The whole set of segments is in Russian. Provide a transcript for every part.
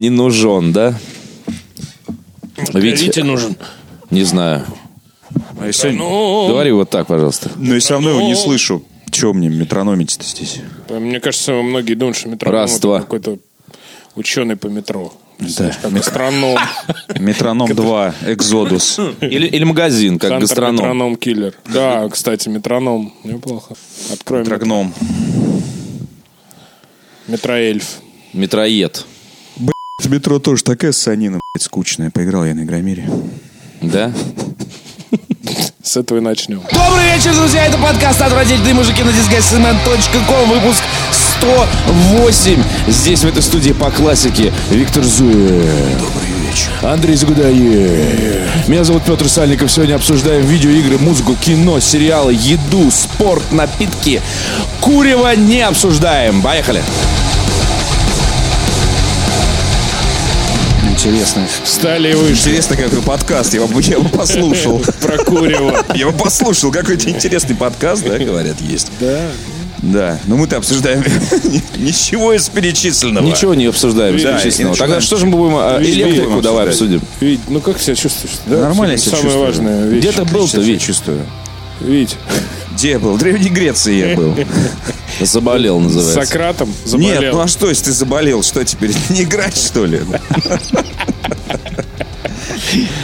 Не нужен, да? Витя, Витя нужен. Не знаю. А сегодня... Ну, Говори вот так, пожалуйста. Но я все равно его не Ну. слышу. Чего мне метрономить-то здесь? мне кажется, многие думают, что метроном Раз, это два. какой-то ученый по метро. Знаешь, как астроном. Метроном 2, Экзодус. Или, или магазин, как Центр гастроном. метроном киллер. Да, кстати, метроном. Неплохо. Откроем метро. Трогном. метроэльф. Метроед. В метро тоже такая санина, блядь, скучная. Поиграл я на Игромире. Да? С этого и начнем. Добрый вечер, друзья! Это подкаст «Отвратительные мужики» на disgustingman.com. Выпуск 108. Здесь, в этой студии по классике, Виктор Зуев. Добрый вечер. Андрей Загудаев. Меня зовут Петр Сальников. Сегодня обсуждаем видеоигры, музыку, кино, сериалы, еду, спорт, напитки. Курева не обсуждаем. Поехали. Интересно. Встали и вышли. Интересно, какой подкаст. Я бы, я бы послушал. Про Курева. Я бы послушал. Какой-то интересный подкаст, да, говорят, есть. Да. Да. Но мы-то обсуждаем ничего из перечисленного. Ничего не обсуждаем из Да, перечисленного. Тогда что же мы будем... а, Электрику будем давай обсуждать. обсудим. Вить, ну как себя чувствуешь? Да, Нормально себя Самое чувствую. важное. Вещь. Где ты был-то, Вить? чувствую. Вить, Где я был? В Древней Греции я был. Заболел, с называется. Сократом заболел. Нет, ну а что, если ты заболел, что теперь, не играть, что ли?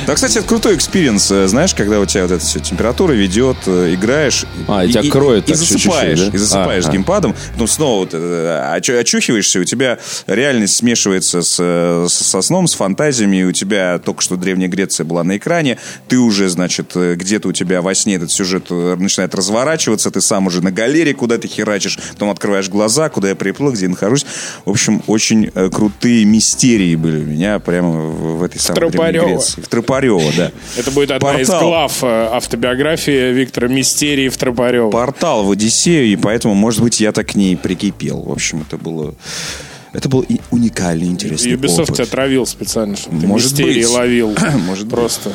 Да, кстати, это крутой experience, э, знаешь, когда у тебя вот эта температура ведет, э, играешь. А, и тебя кроет и так чуть-чуть, засыпаешь, да? и засыпаешь А, геймпадом, потом снова вот, э, очу- очухиваешься, у тебя реальность смешивается с, э, с- со сном, с фантазиями, и у тебя только что Древняя Греция была на экране, ты уже, значит, э, где-то у тебя во сне этот сюжет э, начинает разворачиваться, ты сам уже на галере куда-то херачишь, потом открываешь глаза, куда я приплыл, где я нахожусь. В общем, очень э, крутые мистерии были у меня прямо в, этой самой Древней Тропарёво. Греции. В Тропарёво, да. Это будет одна из Портал. глав э, автобиографии Виктора Мистерии в Тропарёва. Портал в Одиссею, и поэтому, может быть, я так к ней прикипел. В общем, это было... Это был и уникальный, интересный Ubisoft опыт. тебя травил специально, чтобы ты Может мистерии быть. ловил. Может быть. Просто.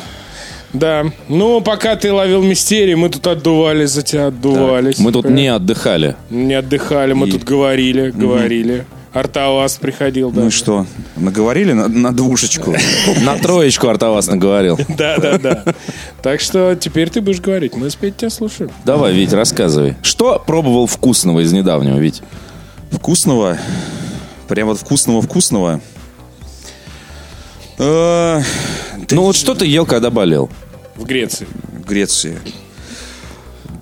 Да. Ну, пока ты ловил мистерии, мы тут отдувались за тебя, отдувались. Мы тут не отдыхали. Не отдыхали, мы И- тут говорили, говорили. Артавас приходил, да. Ну и что, наговорили на, на двушечку? На троечку Артавас наговорил. Да, да, да. Так что теперь ты будешь говорить. Мы спеть тебя слушаем. Давай, Вить, рассказывай. Что пробовал вкусного из недавнего, Вить? Вкусного? Прям вот вкусного-вкусного? Э, Ну вот что ты ел, когда болел? В Греции. В Греции.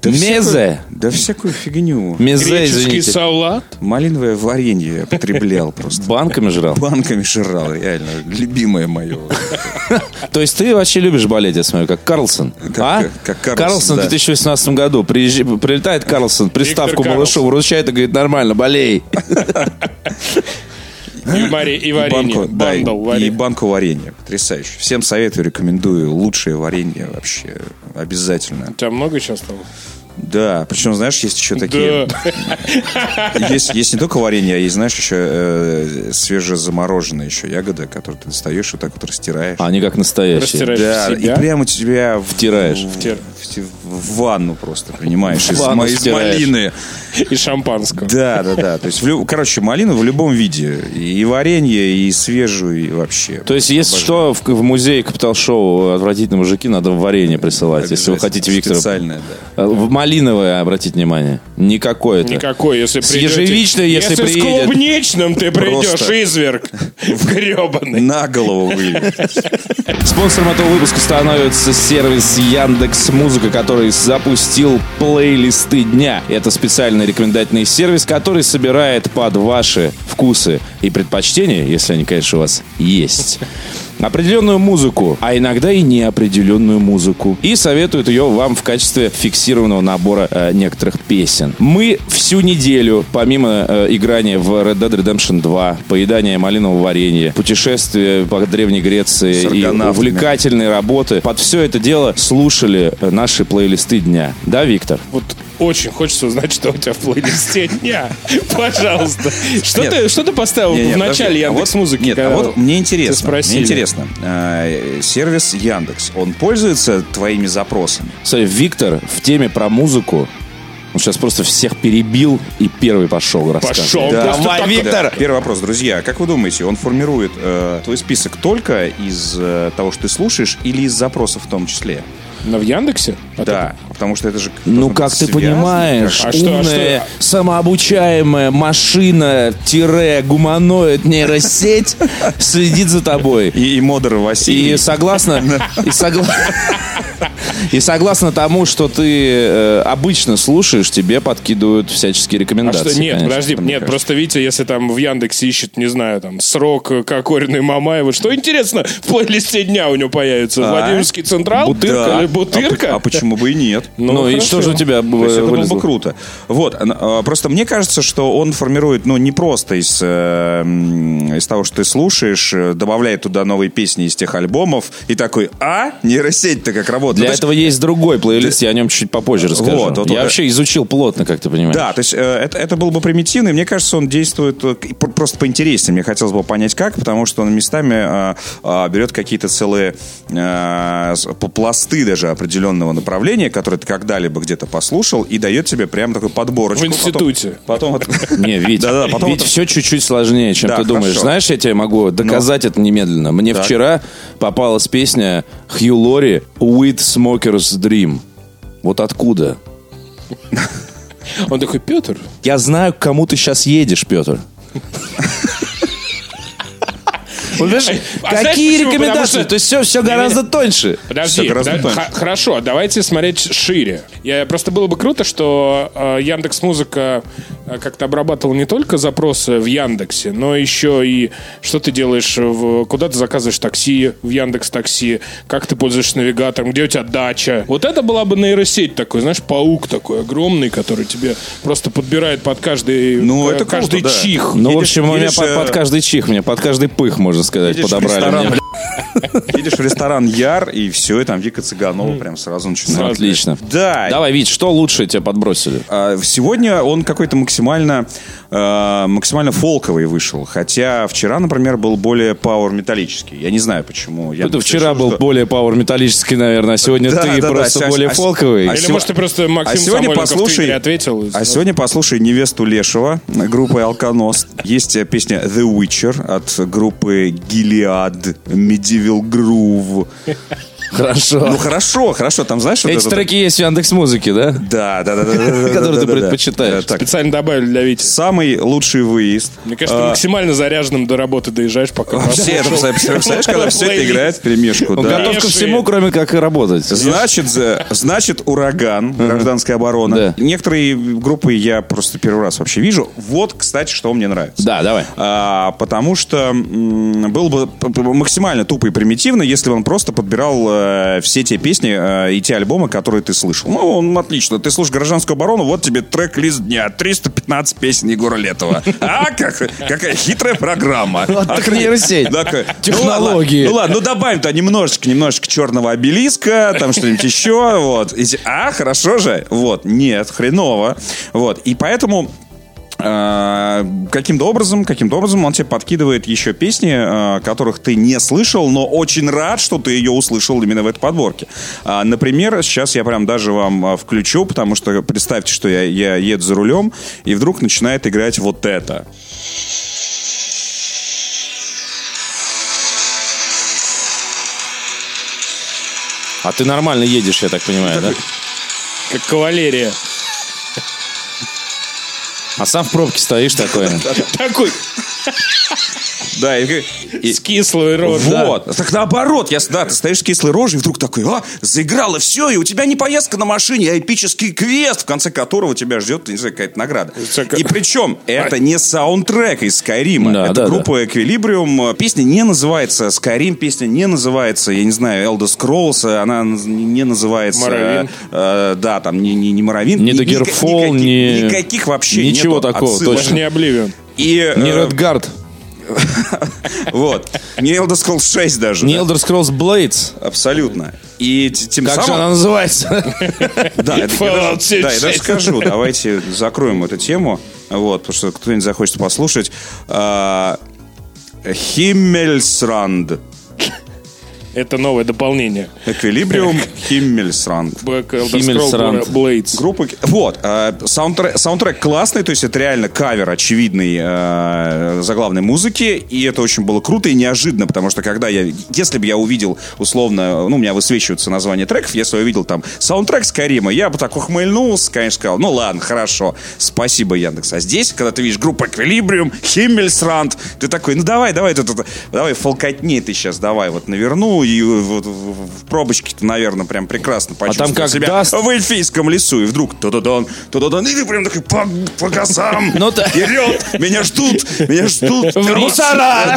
Мезе. Да всякую фигню. Мезе, Греческий извините. салат. Малиновое варенье я потреблял просто. Банками жрал? Банками жрал, реально. Любимое мое. То есть ты вообще любишь болеть, я смотрю, как Карлсон? А? как- Карлсон, в да. 2018 году прилетает Карлсон, приставку малышу вручает и говорит, нормально, болей. И, мари- и И варенье. банку, да, и, Бандл и варенье. банку варенья. Потрясающе. Всем советую, рекомендую. Лучшее варенье вообще. Обязательно. У тебя много сейчас стало? Да, причем, знаешь, есть еще такие... Есть, есть не только варенье, а есть, знаешь, еще э, свежезамороженные еще ягоды, которые ты достаешь, вот так вот растираешь. А они как настоящие. Растираешь да, себя? и прямо у тебя... Втираешь. В, Втир- в- в ванну просто принимаешь. Из, ванну малины. И шампанского. Да, да, да. То есть, в короче, малину в любом виде. И варенье, и свежую, и вообще. То есть, если что, в, в музее Капитал-шоу «Отвратительные мужики» надо варенье присылать, если вы хотите Виктора... Специальное, да. В малиновое, обратите внимание. Не какое-то. Никакой, если С придете- ежевичной, если с приедет. клубничным ты придешь, Просто. изверг. В гребаный. На голову вылез. Спонсором этого выпуска становится сервис Яндекс Музыка, который запустил плейлисты дня. Это специальный рекомендательный сервис, который собирает под ваши вкусы и предпочтения, если они, конечно, у вас есть. Определенную музыку, а иногда и неопределенную музыку. И советует ее вам в качестве фиксированного набора э, некоторых песен. Мы всю неделю, помимо э, играния в Red Dead Redemption 2, поедания малинового варенья, путешествия по Древней Греции и увлекательные работы, под все это дело слушали э, наши плейлисты дня. Да, Виктор? Вот очень хочется узнать, что у тебя в плейлисте дня. Пожалуйста. Что Нет. ты, что ты поставил Не, не, в начале. А Яндекс Музыки? Нет, а вот мне интересно. Мне интересно. э, Сервис Яндекс, он пользуется твоими запросами? Смотри, Виктор в теме про музыку Он сейчас просто всех перебил и первый пошел рассказывать. Пошел. Да. просто Давай, так- Виктор! Первый вопрос, друзья. Как вы думаете, он формирует э, твой список только из э, того, что ты слушаешь, или из запросов в том числе? На в Яндексе? А Да, потому что это же... Ну, как ты связано, понимаешь, А что- а что- самообучаемая машина-гуманоид нейросеть следит за тобой. И, и Модер Василий. И согласно, и, согла- и согласно тому, что ты э, обычно слушаешь, тебе подкидывают всяческие А рекомендации. что, нет, конечно. подожди, нет, кажется. просто Витя, если там в Яндексе ищет, не знаю, там, срок э, Кокориной Мамаева, что интересно, в плейлисте дня у него появится? А? Владимирский Централ? Да. Или А, Бутырка? по- а почему бы и нет? Ну, и хорошо. что же у тебя То есть это было бы круто. Вот, а, просто мне кажется, что он формирует, ну, не просто из, э, из того, что ты слушаешь, э, добавляет туда новые песни из тех альбомов, и такой, а, нейросеть-то как работает. Для Ну, есть- этого есть другой плейлист, я о нем чуть попозже расскажу. Вот, вот, я вот. вообще изучил плотно, как ты понимаешь. Да, то есть э, это, это было бы примитивно, и мне кажется, он действует просто поинтереснее. Мне хотелось бы понять, как, потому что он местами э, э, берет какие-то целые э, пласты даже определенного направления, которые ты когда-либо где-то послушал, и дает тебе прям такую подборочку. В институте. Потом, потом Не, Вить, Да-да, потом Вить это- все чуть-чуть сложнее, чем Да, ты думаешь. хорошо. Знаешь, я тебе могу доказать это немедленно. Мне Так. вчера попалась песня Хью Лори «With Smoker's Dream». Вот откуда? Он такой, Петр, Я знаю, к кому ты сейчас едешь, Петр. какие почему? Потому рекомендации? То есть все, все гораздо тоньше. Подожди, хорошо, давайте смотреть шире. Я, просто было бы круто, что э, Яндекс Музыка э, как-то обрабатывала не только запросы в Яндексе, но еще и что ты делаешь, в, куда ты заказываешь такси в Яндекс Такси, как ты пользуешься навигатором, где у тебя дача. Вот это была бы нейросеть такой, знаешь, паук такой огромный, который тебе просто подбирает под каждый, Ну, э, это каждый круто, да. чих. Ну, в Едешь- общем, у меня едешь, под, под каждый чих, мне под каждый пых, можно сказать, Едешь в подобрали. Едешь в ресторан Яр, и все, и там Вика Цыганова прям сразу начинает. Отлично. Да. Давай, Вить, что лучше тебе подбросили? А, Сегодня он какой-то максимально, э, максимально фолковый вышел. Хотя вчера, например, был более пауэр-металлический. Я не знаю, почему. Я Это вчера решил, был что- более пауэр-металлический, наверное, а сегодня Да, ты да, да, просто а- более а- фолковый. а Или, сего- может, ты просто Максим а сегодня послушай, ответил. А сегодня послушай невесту Лешего группы Алконост. Есть э, песня The Witcher от группы Gilead Medieval Groove. Хорошо. Ну хорошо, хорошо, там знаешь вот Эти это- треки есть в Яндекс Музыке, да? Да, да, да, да, да, да, Которые ты предпочитаешь. Э, Специально добавили для Вити. самый лучший выезд. Мне кажется, ты А, максимально заряженным до работы доезжаешь, пока... Это, представляешь, когда все это играет в перемешку. Он готов ко всему, кроме как и работать. Значит, значит, ураган, гражданская оборона. Некоторые группы я просто первый раз вообще вижу. Вот, кстати, что мне нравится. Да, давай. А, потому что м, было бы максимально тупо и примитивно, если бы он просто подбирал э, все те песни э, и те альбомы, которые ты слышал. Ну, он отлично. Ты слушаешь «Гражданскую оборону», вот тебе трек-лист дня. 315 песен Егора Летова. А, как, какая хитрая программа. Вот так А, нейросеть. такая, Технологии. Ну ладно, ну добавим-то немножечко, немножечко черного обелиска, там что-нибудь еще, вот. А, хорошо же? Вот, нет, хреново. Вот, и поэтому э, каким-то образом, каким-то образом он тебе подкидывает еще песни, э, которых ты не слышал, но очень рад, что ты ее услышал именно в этой подборке. А, Например, сейчас я прям даже вам а, включу, потому что представьте, что я, я еду за рулем, и вдруг начинает играть вот это. А ты нормально едешь, я так понимаю, да? Как кавалерия. А сам в пробке стоишь такой. Такой Да, и, и- с кислой рожей. Вот. Так наоборот, я, да, ты стоишь с кислой рожей, и вдруг такой, а, заиграло все, и у тебя не поездка на машине, а эпический квест, в конце которого тебя ждет, не знаю, какая-то награда. И причем, это не саундтрек из Skyrim, Да, это да, группа Equilibrium. Песня не называется Skyrim, песня не называется, я не знаю, Elder Scrolls, она не называется... Morrowind. э, да, там не, не, не Morrowind. Не ни- Daggerfall, никаких- ни- Никаких вообще Ничего нету такого, отсылок. Даже не Обливион. И, э, Не Redguard, вот. Не Elder Scrolls 6 даже. не. Elder Scrolls Blades. Абсолютно. И тем Как же самым... она называется? Да, это- я даже- да, я даже 76. скажу. Давайте закроем эту тему. Вот, потому что кто-нибудь захочет послушать. А, Химмельсранд. Это новое дополнение. Эквилибриум Химмельсранд. Химмельсранд. Blades. Группа... Вот. э, саундтрек, саундтрек классный, то есть это реально кавер очевидный э, заглавной музыки, и это очень было круто и неожиданно, потому что когда я... Если бы я увидел, условно, ну, у меня высвечиваются названия треков, если я увидел там саундтрек Скайрима, я бы так ухмыльнулся, конечно, сказал, ну ладно, хорошо, спасибо, Яндекс. А здесь, когда ты видишь группу Эквилибриум, Химмельсранд, ты такой, ну давай, давай, тут, тут, давай, фолкотни ты сейчас, давай, вот наверну, и вот в, в пробочке-то, наверное, прям прекрасно почувствовал как себя даст- в эльфийском лесу, и вдруг туда-дан, туда-дан, и ты прям такой по, по газам, Ну, вперед, меня ждут, меня ждут. Мусора!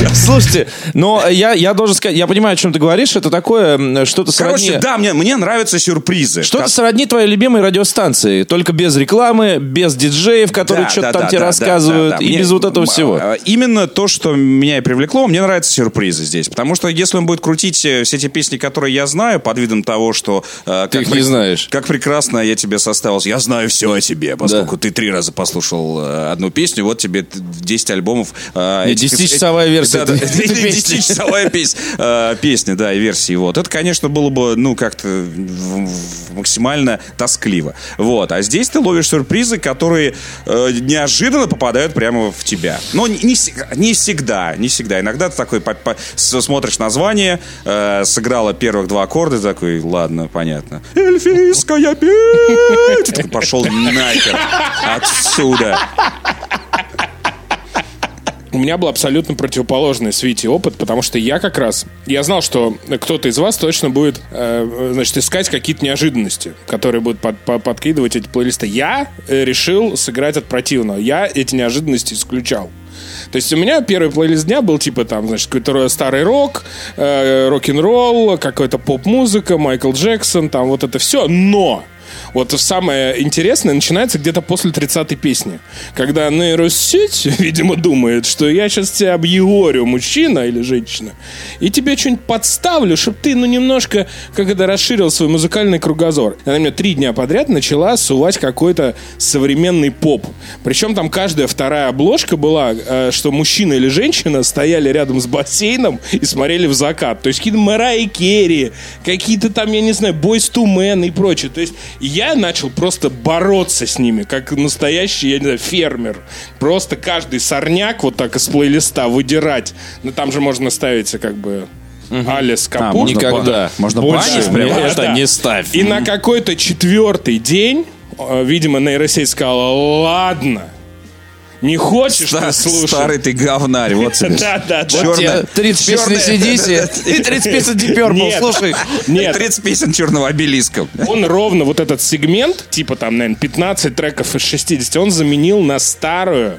Слушайте, но я, я должен сказать, я понимаю, о чем ты говоришь, это такое что-то сродни... Короче, да, мне, мне нравятся сюрпризы. Что-то Ко- сродни твоей любимой радиостанции, только без рекламы, без диджеев, которые Да, что-то да, там да, тебе да, рассказывают, да, да. и Мне- без вот этого всего. а, Именно то, что меня и привлекло, мне нравятся сюрпризы здесь. Потому что если он будет крутить э, все те песни, которые я знаю, под видом того, что... э, как их не знаешь. Как прекрасно я тебе составил. Я знаю все о тебе, поскольку ты три раза послушал э, одну песню, вот тебе т- 10 альбомов. э, Не, этих- 10-часовая версия Да, да, песни. 10-часовая песня, песня, да, и версии. Вот. Это, конечно, было бы, ну, как-то максимально тоскливо. Вот. А здесь ты ловишь сюрпризы, которые э, неожиданно попадают прямо в тебя. Но не, не вс- не всегда, не всегда. Иногда ты такой по- по- с- смотришь название, э, сыграла первых два аккорда, такой, ладно, понятно. Эльфийская петь! Ты такой, Пошел нахер отсюда. У меня был абсолютно противоположный с Вити опыт, потому что я как раз, я знал, что кто-то из вас точно будет, э, значит, искать какие-то неожиданности, которые будут под- по- подкидывать эти плейлисты. Я э, решил сыграть от противного. Я эти неожиданности исключал. То есть у меня первый плейлист дня был типа там, значит, какой-то старый рок, э, рок-н-ролл, какая-то поп-музыка, Майкл Джексон, там вот это все. Но вот самое интересное начинается где-то после 30-й песни. Когда нейросеть, видимо, думает, что я сейчас тебя объегорю, мужчина или женщина, и тебе что-нибудь подставлю, чтобы ты, ну, немножко, как это, расширил свой музыкальный кругозор. Она мне три дня подряд начала сувать какой-то современный поп. Причем там каждая вторая обложка была, э, что мужчина или женщина стояли рядом с бассейном и смотрели в закат. То есть какие-то Мэрайи Керри, какие-то там, я не знаю, Boys to Men и прочее. То есть я начал просто бороться с ними, как настоящий, я не знаю, фермер. Просто каждый сорняк вот так из плейлиста выдирать. Ну там же можно ставить как бы... Алис Капут. можно Никогда. Можно Больше банить мне прямо? это Да. не ставь. И на какой-то четвертый день, э, видимо, нейросеть сказала, ладно, не хочешь Ста- ты слушать. Старый ты говнарь, вот тебе. Да, да, да. Тебе 30 песен ACDC и 30 песен Deep слушай. Нет, 30 песен черного обелиска. он ровно вот этот сегмент, типа там, наверное, 15 треков из 60, он заменил на старую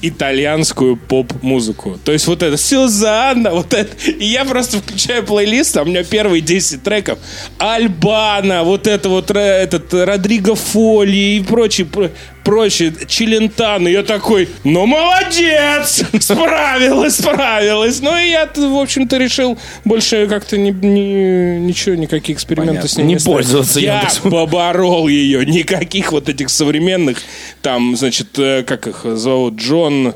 итальянскую поп-музыку. То есть вот это Сюзанна, вот это. И я просто включаю плейлист, а у меня первые 10 треков. Альбана, вот это вот ре- этот Родриго Фоли и прочие, про- прочие, Челентано. Я такой, ну молодец! Справилась, справилась. Ну и я, в общем-то, решил больше как-то не, не- ничего, никаких экспериментов с ним Не ставить. пользоваться Я поборол ее. Никаких вот этих современных, там, значит, э, как их зовут, Джон...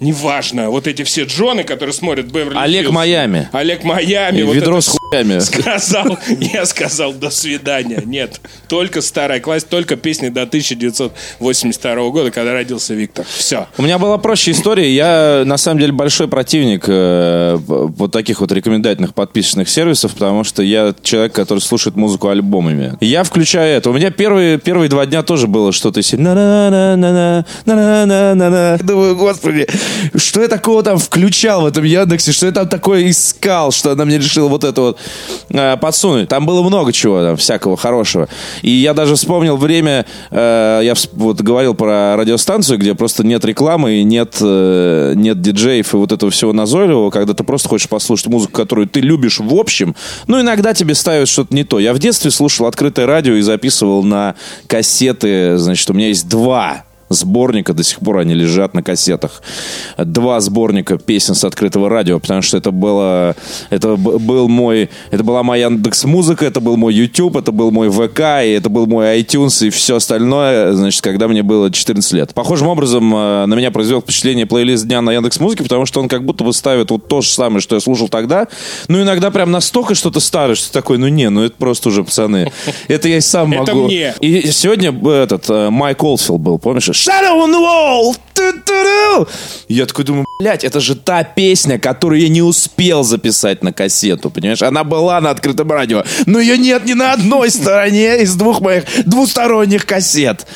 Неважно, вот эти все Джоны, которые смотрят Беверли Олег Хиллз. Майами. Олег Майами. И вот ведро с хуями. Сказал, я сказал, до свидания. Нет, только старая классика, только песни до 1982 года, когда родился Виктор. Все. У меня была проще история. Я, на самом деле, большой противник э, вот таких вот рекомендательных подписочных сервисов, потому что я человек, который слушает музыку альбомами. Я включаю это. У меня первые, первые два дня тоже было что-то. Думаю, господи, что я такого там включал в этом Яндексе, что я там такое искал, что она мне решила вот это вот э, подсунуть. Там было много чего там, всякого хорошего. И я даже вспомнил время, э, я вот говорил про радиостанцию, где просто нет рекламы и нет, э, нет диджеев и вот этого всего назойливого, когда ты просто хочешь послушать музыку, которую ты любишь в общем, ну, иногда тебе ставят что-то не то. Я в детстве слушал открытое радио и записывал на кассеты, значит, у меня есть два сборника, до сих пор они лежат на кассетах. Два сборника песен с открытого радио, потому что это было, это был мой, это была моя Яндекс Музыка, это был мой YouTube, это был мой ВК, и это был мой iTunes и все остальное, значит, когда мне было 14 лет. Похожим образом э, на меня произвел впечатление плейлист дня на Яндекс Музыке, потому что он как будто бы ставит вот то же самое, что я слушал тогда, ну иногда прям настолько что-то старое, что такое, ну не, ну это просто уже, пацаны, это я и сам могу. Это мне. И сегодня этот э, Майк Олдфилд был, помнишь? Shadow on the wall! Ту-ту-ру! Я такой думаю, блядь, это же та песня, которую я не успел записать на кассету, понимаешь? Она была на открытом радио, но ее нет ни на одной стороне из двух моих двусторонних кассет.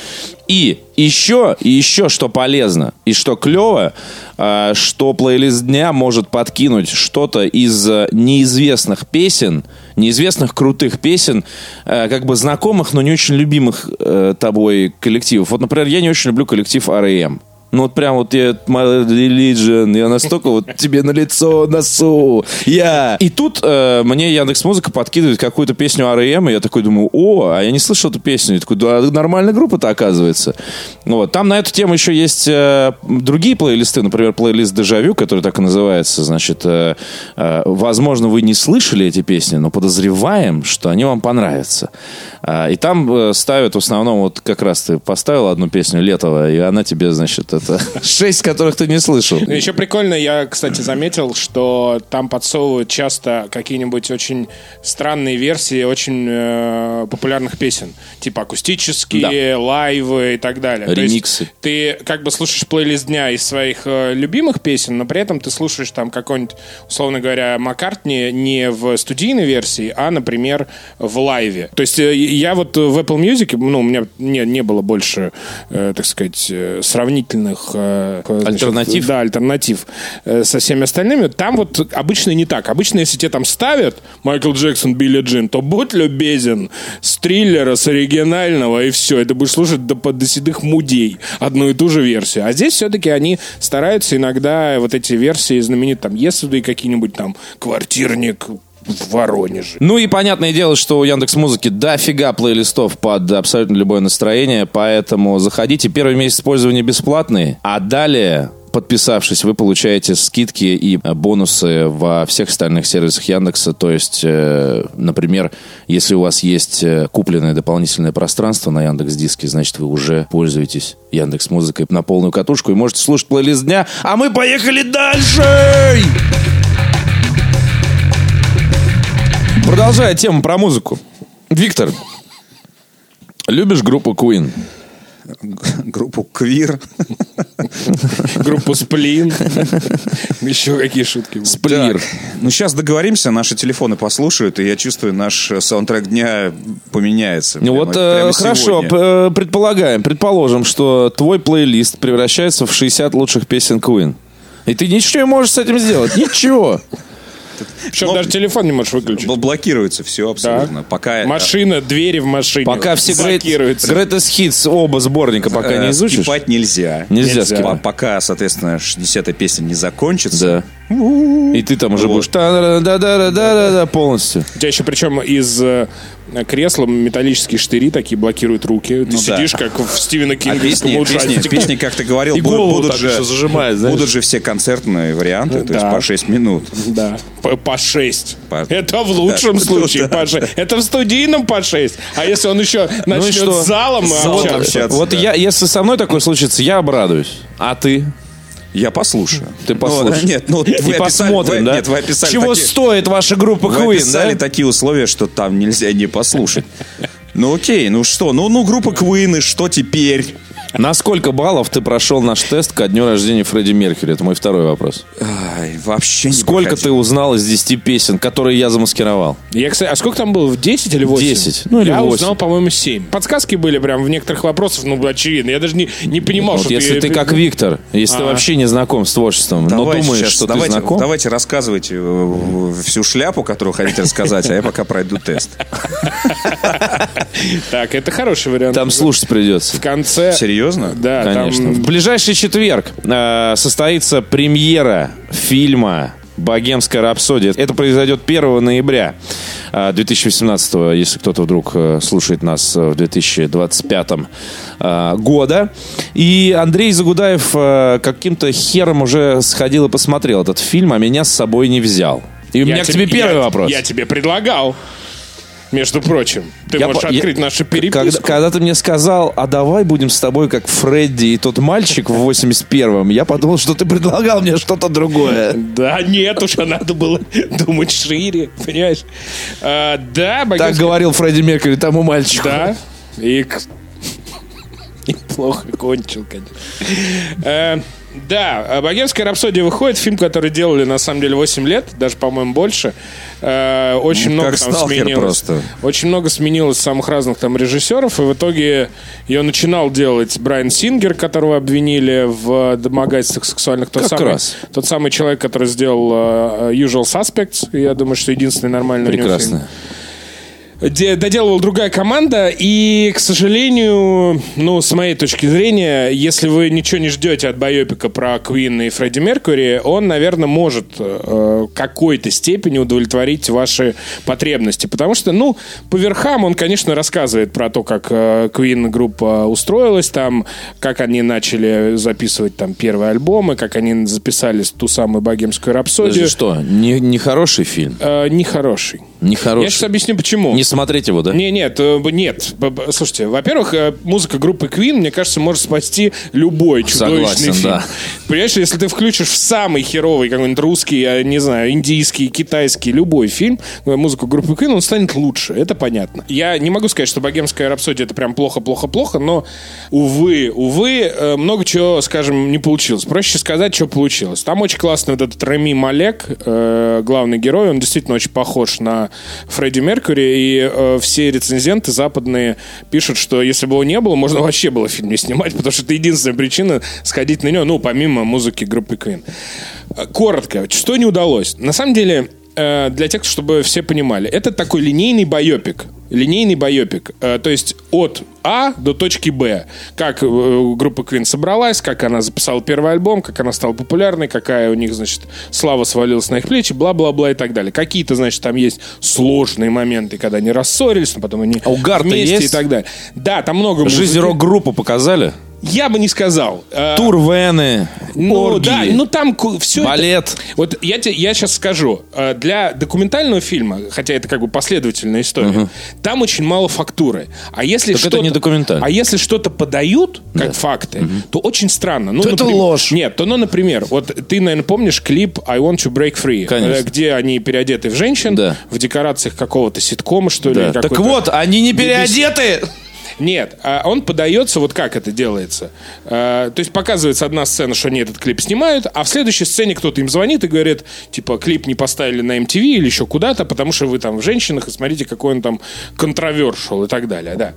И еще, и еще что полезно, и что клево, э, что плейлист дня может подкинуть что-то из э, неизвестных песен, неизвестных крутых песен, э, как бы знакомых, но не очень любимых э, тобой коллективов. Вот, например, я не очень люблю коллектив R.E.M. Ну вот прям вот я my religion, я настолько вот тебе на лицо носу, я. И тут э, мне Яндекс Музыка подкидывает какую-то песню R.E.M., и я такой думаю, о, а я не слышал эту песню. Я такой, да, нормальная группа-то оказывается. Вот. Там на эту тему еще есть э, другие плейлисты, например, плейлист Дежавю, который так и называется, значит, э, э, возможно, вы не слышали эти песни, но подозреваем, что они вам понравятся. Э, и там э, ставят в основном, вот как раз ты поставил одну песню Летова, и она тебе, значит, это шесть, которых ты не слышал. Ну, еще прикольно, я, кстати, заметил, что там подсовывают часто какие-нибудь очень странные версии очень э, популярных песен. Типа акустические, лайвы и так далее. То есть Ремиксы. ты как бы слушаешь плейлист дня из своих э, любимых песен, но при этом ты слушаешь там какой-нибудь, условно говоря, Маккартни не в студийной версии, а, например, в лайве. То есть э, я вот в Apple Music, ну, у меня не, не было больше, э, так сказать, э, сравнительных э, значит, Альтернатив? да, альтернатив э, со всеми остальными. Там вот обычно не так. Обычно, если тебе там ставят Майкл Джексон, Билли Джин, то будь любезен с триллера, с оригинального, и все. Это будешь слушать до, до седых мудей одну и ту же версию. А здесь все-таки они стараются иногда вот эти версии знаменитые, там, Yesterday какие-нибудь там, Квартирник, в Воронеже. Ну и понятное дело, что у Яндекс Музыки дофига плейлистов под абсолютно любое настроение, поэтому заходите. Первый месяц использования бесплатный, а далее подписавшись, вы получаете скидки и бонусы во всех остальных сервисах Яндекса. То есть, э, например, если у вас есть э, купленное дополнительное пространство на Яндекс Диске, значит, вы уже пользуетесь Яндекс Музыкой на полную катушку и можете слушать плейлист дня. А мы поехали дальше! Продолжая тему про музыку. Виктор, любишь группу Queen? Группу Квир. Группу Сплин. Еще какие шутки. Сплир. Ну сейчас договоримся, наши телефоны послушают, и я чувствую, наш э, саундтрек дня поменяется. Ну вот э, хорошо, э, предполагаем, предположим, что твой плейлист превращается в 60 лучших песен Queen. И ты ничего не можешь с этим сделать. Ничего. Причем даже телефон не можешь выключить. Бл- Блокируется все абсолютно. Пока э, Машина, двери в машине. Пока все. Greatest Hits оба сборника пока э, не изучишь. скипать нельзя. Нельзя скипать. По- Пока, соответственно, 60-я песня не закончится. Да. И ты там уже будешь полностью. У тебя еще причем из э, кресла металлические штыри такие блокируют руки. Ты Ну да. сидишь, как в Стивена А Кинговском песни, песни, ужастике. песни, как ты говорил, И будут, так же, зажимает, знаешь. будут же все концертные варианты, то есть Да. по 6 минут. Да, по, по 6. По- Это в лучшем Да. случае Да. по 6. Это в студийном по 6. А если он еще Ну начнет что? с залом С залом общаться? общаться. Вот да. я, если со мной такое случится, я обрадуюсь. А ты? Я послушаю. Ты Ну, послушай. нет, ну, вы И описали- посмотрим, вы- да? Нет, вы описали Чего такие- стоит ваша группа Вы Queen, описали да? такие условия, что там нельзя не послушать. Ну окей, ну что, ну, ну группа Queen, и что теперь? На сколько баллов ты прошел наш тест ко дню рождения Фредди Меркьюри? Это мой второй вопрос. Ай, вообще не Сколько проходил. ты узнал из 10 песен, которые я замаскировал? Я, кстати, а сколько там было? В 10 или 8? 10, ну или Я 8. узнал, по-моему, 7. Подсказки были прям в некоторых вопросах, ну, очевидно. Я даже не, не понимал, Вот что если ты как Виктор, если ты А. вообще не знаком с творчеством, но Давайте думаешь, сейчас, что давайте, ты знаком, Давайте рассказывайте э, всю шляпу, которую хотите рассказать, а я пока пройду тест. Так, это хороший вариант. там слушать придется. В конце... Серьезно? Да, Конечно. там... В ближайший четверг э, состоится премьера фильма «Богемская рапсодия». Это произойдет 1 ноября. э, 2018, если кто-то вдруг э, слушает нас э, в 2025 э, года. И Андрей Загудаев э, каким-то хером уже сходил и посмотрел этот фильм, а меня с собой не взял. И у меня к тебе первый я- вопрос. Я тебе предлагал. Между прочим, ты Я можешь по- я- открыть нашу Когда, переписку. когда ты мне сказал, а давай будем с тобой как Фредди и тот мальчик в 81-м, я подумал, что ты предлагал мне что-то другое. Да, нет уж, а надо было думать шире, понимаешь? А, да, Так говорил Фредди Меркьюри тому мальчику. Да, и, и плохо кончил, конечно. Да, «Богемская рапсодия» выходит, фильм, который делали, на самом деле, 8 лет, даже, по-моему, больше. Э, очень Ну, много там сменилось. просто. Очень много сменилось самых разных там режиссеров, и в итоге ее начинал делать Брайан Сингер, которого обвинили в домогательствах сексуальных. Тот Как самый, раз. Тот самый человек, который сделал э, Usual Suspects, я думаю, что единственный нормальный у него фильм. Доделывала другая команда, и, к сожалению, ну, с моей точки зрения, если вы ничего не ждете от байопика про Квин и Фредди Меркьюри, он, наверное, может э, какой-то степени удовлетворить ваши потребности. Потому что, ну, по верхам он, конечно, рассказывает про то, как Квин группа устроилась там, как они начали записывать там первые альбомы, как они записали ту самую богемскую рапсодию. Подожди, что, не, не хороший фильм? Э, нехороший. Не хороший. Я сейчас объясню, почему. Не смотреть его, да? Не, нет, э, нет. Слушайте, во-первых, э, музыка группы Queen, мне кажется, может спасти любой чудовищный Согласен, фильм. да. Понимаешь, если ты включишь в самый херовый какой-нибудь русский, я не знаю, индийский, китайский, любой фильм, э, музыку группы Queen, он станет лучше, это понятно. Я не могу сказать, что «Богемская рапсодия» это прям плохо-плохо-плохо, но, увы, увы, много чего, скажем, не получилось. Проще сказать, что получилось. Там очень классный вот этот Рами Малек, главный герой, он действительно очень похож на Фредди Меркьюри, и э, все рецензенты западные пишут, что если бы его не было, можно вообще было фильм не снимать, потому что это единственная причина сходить на него, ну, помимо музыки группы Queen. Э, Коротко, что не удалось? На самом деле, э, для тех, чтобы все понимали, это такой линейный байопик. Линейный байопик. Э, То есть от А до точки Б. Как э, группа Queen собралась, как она записала первый альбом, как она стала популярной, какая у них, значит, слава свалилась на их плечи, бла-бла-бла и так далее. Какие-то, значит, там есть сложные моменты, когда они рассорились, но потом они А у Гарта вместе есть? и так далее. Да, там много музыки. Жизнь рок-группу показали? Я бы не сказал. Э, Тур Вены, ну оргии, да, ну там все балет. Вот я тебе, я сейчас скажу, э, для документального фильма, хотя это как бы последовательная история, там очень мало фактуры. А если Так это что-то, не документально. А если что-то подают как факты, то очень странно. Ну, То это например- ложь. Нет, то ну, например, вот ты, наверное, помнишь клип I Want to Break Free, Конечно. э, где они переодеты в женщин Да. в декорациях какого-то ситкома что ли. Да. какой-то- Так вот, они не переодеты. Нет, а он подается, вот как это делается. А, То есть показывается одна сцена, что они этот клип снимают, а в следующей сцене кто-то им звонит и говорит, типа, клип не поставили на MTV или еще куда-то, потому что вы там в женщинах, и смотрите, какой он там контровершил и так далее, да.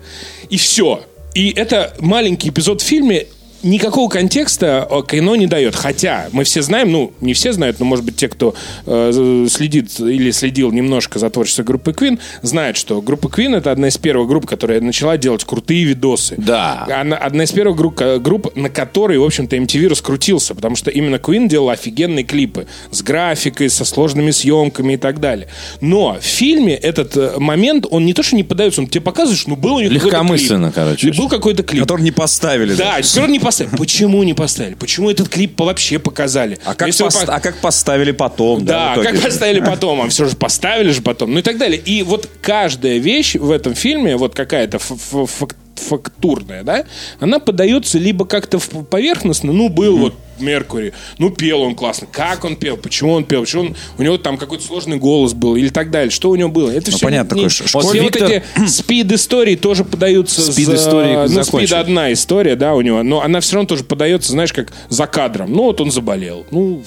И все. И это маленький эпизод в фильме, никакого контекста э, кино не дает. Хотя мы все знаем, ну, не все знают, но, может быть, те, кто э, следит или следил немножко за творчеством группы Queen, знают, что группа Queen это одна из первых групп, которая начала делать крутые видосы. Да. Она одна из первых групп, э, групп, на которой, в общем-то, MTV раскрутился, потому что именно Queen делал офигенные клипы с графикой, со сложными съемками и так далее. Но в фильме этот э, момент, он не то, что не подается, он тебе показывает, что ну, был у них Легкомысленно, короче. Был какой-то клип. Который не поставили. Да, равно не поставили. Почему не поставили? Почему этот клип вообще показали? А как, Если вы пос- по- а как поставили потом? Да, итоге как поставили потом, а все же поставили же потом, ну и так далее. И вот каждая вещь в этом фильме, вот какая-то ф- ф- фактурная, да, она подается либо как-то поверхностно, ну, был вот Меркури, ну, пел он классно. Как он пел? Почему он пел? Почему он, у него там какой-то сложный голос был или так далее? Что у него было? Это все Ну, понятно, не- такой все ш- вот Виктор- эти спид-истории тоже подаются Спид-истории за... Ну, спид одна история, да, у него, но она все равно тоже подается, знаешь, как за кадром. Ну, вот он заболел. Ну,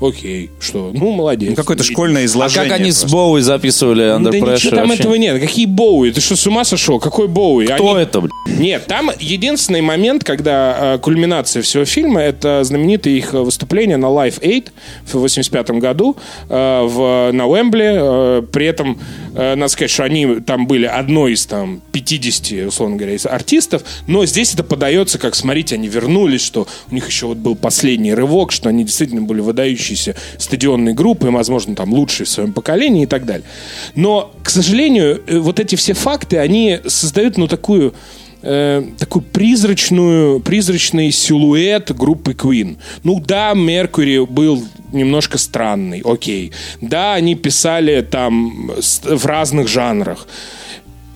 окей, что? Ну, молодец. Ну, Какое-то школьное А изложение. как они с просто. Боуи записывали Under да Pressure? ничего там вообще? этого нет. Какие Боуи? Ты что, с ума сошел? Какой Боуи? Кто Они- это, блядь? Нет, там единственный момент, когда э, кульминация всего фильма, это знаменитое их выступление на Live 8 в 85 году э, в, на Уэмбли. Э, при этом э, надо сказать, что они там были одной из там 50, условно говоря, из артистов, но здесь это подается как, смотрите, они вернулись, что у них еще вот был последний рывок, что они действительно были выдающиеся стадионные группы, и, возможно, там лучшие в своем поколении и так далее. Но, к сожалению, э, вот эти все факты, они создают, ну, такую э, такую призрачную, призрачный силуэт группы Queen. Ну да, Меркьюри был немножко странный, окей. Да, они писали там в разных жанрах.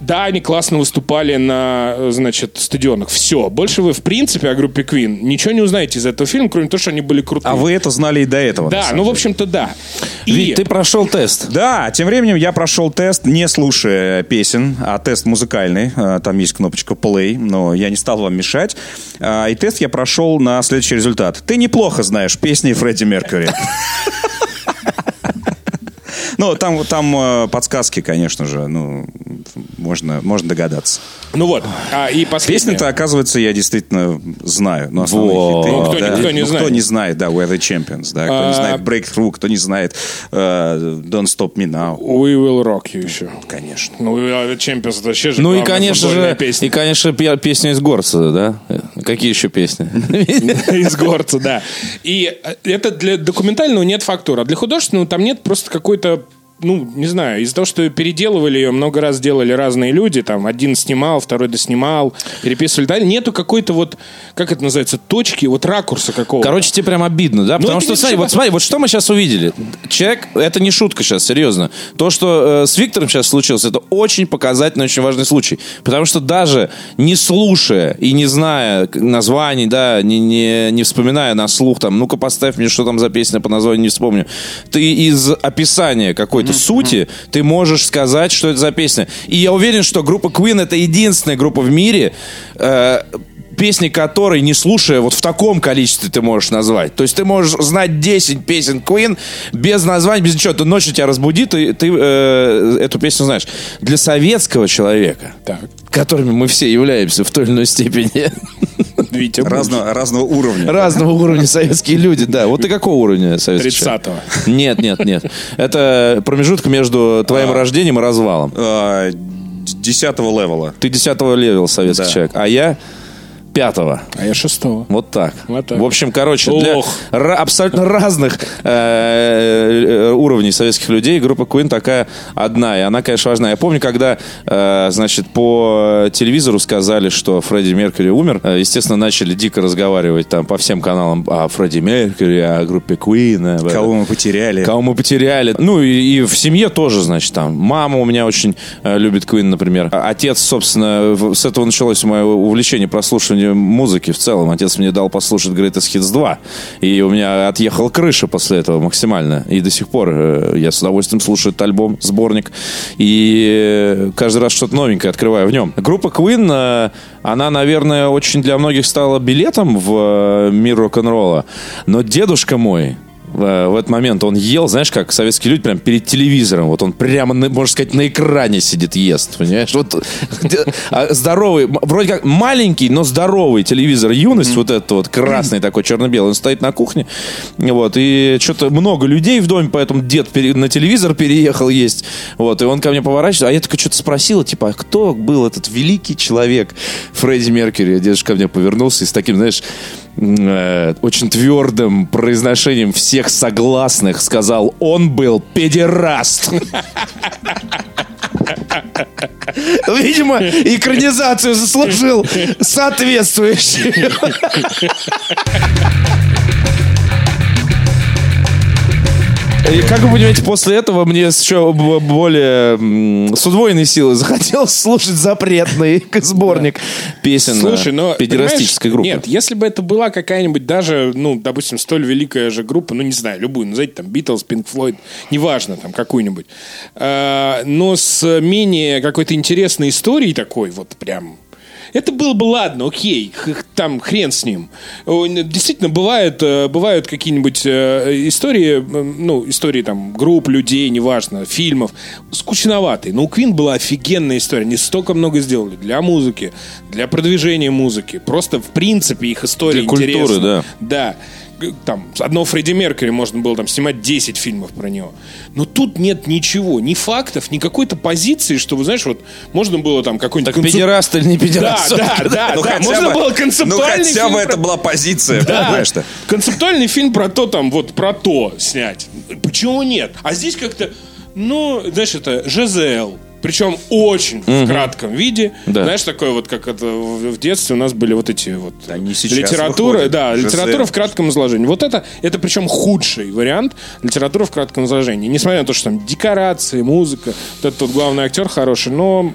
Да, они классно выступали на, значит, стадионах. Все. Больше вы, в принципе, о группе Queen ничего не узнаете из этого фильма, кроме того, что они были крутые. А вы это знали и до этого? Да, ну, в общем-то, да. И... Вить, ты прошел тест. Да, тем временем я прошел тест, не слушая песен, а тест музыкальный. А, Там есть кнопочка play, но я не стал вам мешать. А, И тест я прошел на следующий результат. Ты неплохо знаешь песни Фредди Меркьюри. Ну, там, там э, подсказки, конечно же, ну, можно, можно догадаться. Ну вот. А, и последнее. Песни-то, оказывается, я действительно знаю. Но основные Вот. хиты. Ну, кто не- да. кто не Ну, знает. Кто не знает, да, We're the Champions, да. Кто А- не знает Breakthrough, кто не знает э, Don't Stop Me Now. We Will Rock You еще. Конечно. Ну, а Champions это вообще же Ну и, конечно же, песня. и, конечно, пе- песня из Горца, да? Какие еще песни? Из горца, да. И э, это для документального нет фактуры, а для художественного там нет просто какой-то ну, не знаю, из-за того, что переделывали ее, много раз делали разные люди, там, один снимал, второй доснимал, переписывали, да, нету какой-то вот, как это называется, точки, вот ракурса какого-то. Короче, тебе прям обидно, да? Потому это что, смотри, вот смотри, вот что мы сейчас увидели. Человек, это не шутка сейчас, серьезно. То, что э, с Виктором сейчас случилось, это очень показательный, очень важный случай. Потому что даже не слушая и не зная названий, да, не, не, не вспоминая на слух, там, ну-ка поставь мне, что там за песня по названию, не вспомню. Ты из описания какой-то сути, ты можешь сказать, что это за песня. И я уверен, что группа Queen это единственная группа в мире, э, песни которой, не слушая, вот в таком количестве ты можешь назвать. То есть ты можешь знать 10 песен Queen без названия, без ничего. Ты ночью тебя разбудит, и ты э, эту песню знаешь. Для советского человека, Так. которыми мы все являемся в той или иной степени, Витя, Разного, разного уровня. разного уровня советские люди, да. Вот ты какого уровня советский человек? 30-го. Нет, нет, нет. Это промежуток между твоим рождением и развалом. Э, Десятого level а. Ты десятого level советский Да. человек, а я пятого. А я шестого. Вот так. Вот так. В общем, короче, для Лох. ра- абсолютно разных э, э, уровней советских людей группа Queen такая одна. И она, конечно, важна. Я помню, когда, э, значит, по телевизору сказали, что Фредди Меркьюри умер, э, естественно, начали дико разговаривать там по всем каналам о Фредди Меркьюри, о группе Queen. Кого мы потеряли. Кого мы потеряли. Ну, и, и в семье тоже, значит, там. Мама у меня очень э, любит Queen, например. Отец, собственно, с этого началось мое увлечение прослушиванием музыки в целом. Отец мне дал послушать Greatest Hits 2. И у меня отъехала крыша после этого максимально. И до сих пор э, я с удовольствием слушаю этот альбом, сборник. И э, каждый раз что-то новенькое открываю в нем. Группа Queen, э, она, наверное, очень для многих стала билетом в мир рок-н-ролла. Но дедушка мой, в, в этот момент он ел, знаешь, как советские люди, прям перед телевизором. Вот он прямо, можно сказать, на экране сидит, ест, понимаешь? Вот а здоровый, вроде как маленький, но здоровый телевизор «Юность», вот этот вот красный такой, черно-белый, он стоит на кухне, вот, и что-то много людей в доме, поэтому дед на телевизор переехал есть, вот, и он ко мне поворачивается, а я только что-то спросила, типа, а кто был этот великий человек Фредди Меркьюри? Дедушка ко мне повернулся и с таким, знаешь, э, очень твердым произношением всех согласных сказал, он был педераст. Видимо, экранизацию заслужил соответствующую. И как вы понимаете, после этого мне еще более с удвоенной силой захотелось слушать запретный сборник песен Слушай, но... э, педерастической группы. Нет, если бы это была какая-нибудь даже, ну, допустим, столь великая же группа, ну, не знаю, любую, назовите там Битлз, Пинк Флойд, неважно, там, какую-нибудь, э, но с менее какой-то интересной историей такой, вот прям... Это было бы ладно, окей, там хрен с ним. Действительно, бывают, э, бывают какие-нибудь э, истории, ну, истории там групп, людей, неважно, фильмов, скучноватые. Но у Квин была офигенная история. Они столько много сделали для музыки, для продвижения музыки. Просто, в принципе, их история Для культуры, интересна. да. Да. Там, одного Фредди Меркьюри можно было там снимать 10 фильмов про него. Но тут нет ничего, ни фактов, ни какой-то позиции, что, вы знаешь, вот можно было там какой-нибудь... Так концеп- педераст или не Да, педераст? да, да, Ну, да. хотя Можно бы- было Ну, концептуальный хотя фильм бы про- это была позиция, да, понимаешь-то? концептуальный фильм про то, там, вот про то снять. Почему нет? А здесь как-то, ну, знаешь, это ЖЗЛ. Причем очень в кратком виде. Да. Знаешь, такое вот, как это в детстве у нас были вот эти вот Они сейчас литература, выходят. да, ЖЗЛ. литература в кратком изложении. Вот это, это причем худший вариант литературы в кратком изложении. Несмотря на то, что там декорации, музыка, вот этот вот главный актер хороший, но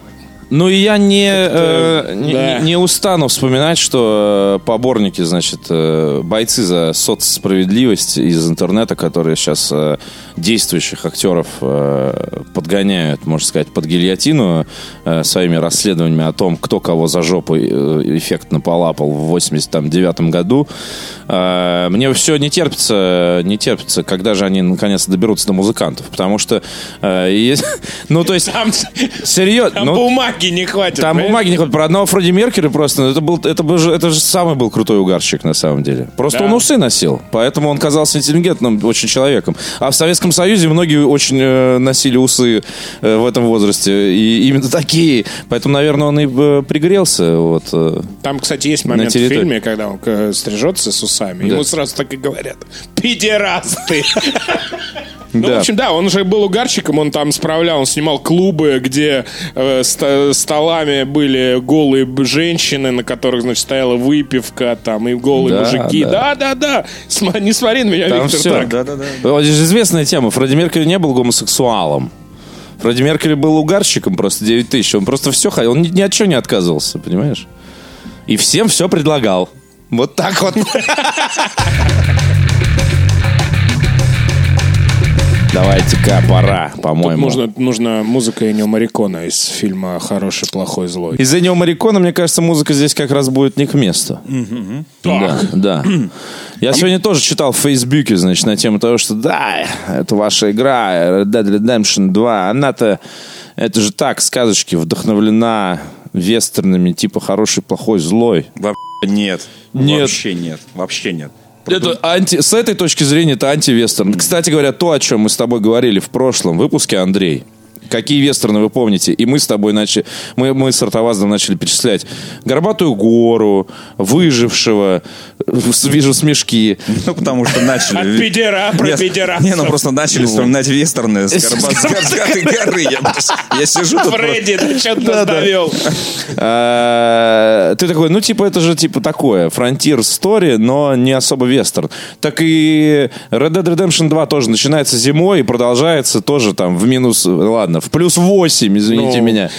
Ну и я не, э, не, да. не устану вспоминать, что э, поборники, значит, э, бойцы за соцсправедливость из интернета, которые сейчас э, действующих актеров э, подгоняют, можно сказать, под гильотину э, своими расследованиями о том, кто кого за жопу эффектно полапал в 89 году. Э, Мне все не терпится, не терпится, когда же они наконец доберутся до музыкантов, потому что э, есть- ну то есть там, серьезно, ну, бумаги не хватит. там понимаешь? бумаги не хватит. Про одного Фредди Меркьюри просто, ну, это был, это был же, это же самый был крутой угарщик на самом деле. Просто Да. он усы носил, поэтому он казался интеллигентным очень человеком. А в Советском Союзе многие очень э, носили усы э, в этом возрасте, и именно такие. Поэтому, наверное, он и э, пригрелся. Вот. э. Там, кстати, есть момент в фильме, когда он э, стрижется с усами. Да. Ему сразу так и говорят. Пидерасты! Ну, Да. в общем, да, он уже был угарщиком, он там справлял, он снимал клубы, где э, ста- столами были голые женщины, на которых, значит, стояла выпивка, там, и голые Да, мужики. да. Да-да-да, не смотри на меня, Там Виктор, все. так. Да-да-да. Вот же известная тема. Фредди Меркьюри не был гомосексуалом. Фредди Меркьюри был угарщиком просто 9 тысяч. Он просто все хотел. Он ни, ни от чего не отказывался, понимаешь? И всем все предлагал. Вот так вот. Давайте-ка пора, по-моему. Нужно, нужна музыка Энио Марикона из фильма «Хороший, плохой, злой». Из-за него Марикона, мне кажется, музыка здесь как раз будет не к месту. Да, да. Я сегодня тоже читал в Фейсбуке, значит, на тему того, что да, это ваша игра, Red Dead Redemption 2, она-то, это же так, сказочки, вдохновлена вестернами, типа хороший, плохой, злой. Вообще нет. Нет. Вообще нет. Вообще нет. Это анти... С этой точки зрения это антивестерн. Кстати говоря, то, о чем мы с тобой говорили в прошлом выпуске, Андрей, Какие вестерны вы помните? И мы с тобой начали, мы, мы с Артоваздом начали перечислять Горбатую гору, Выжившего, вижу смешки. Ну, потому что начали... От пидера про пидерасов. Не, ну просто начали вспоминать вестерны с горба- с горбатой горы. Я сижу тут... Фредди, ты что-то нас довел. А, Ты такой, ну, типа, это же, типа, такое, фронтир стори, но не особо вестерн. Так и Red Dead Redemption 2 тоже начинается зимой и продолжается тоже там в минус, ладно, в плюс 8, извините Ну, меня.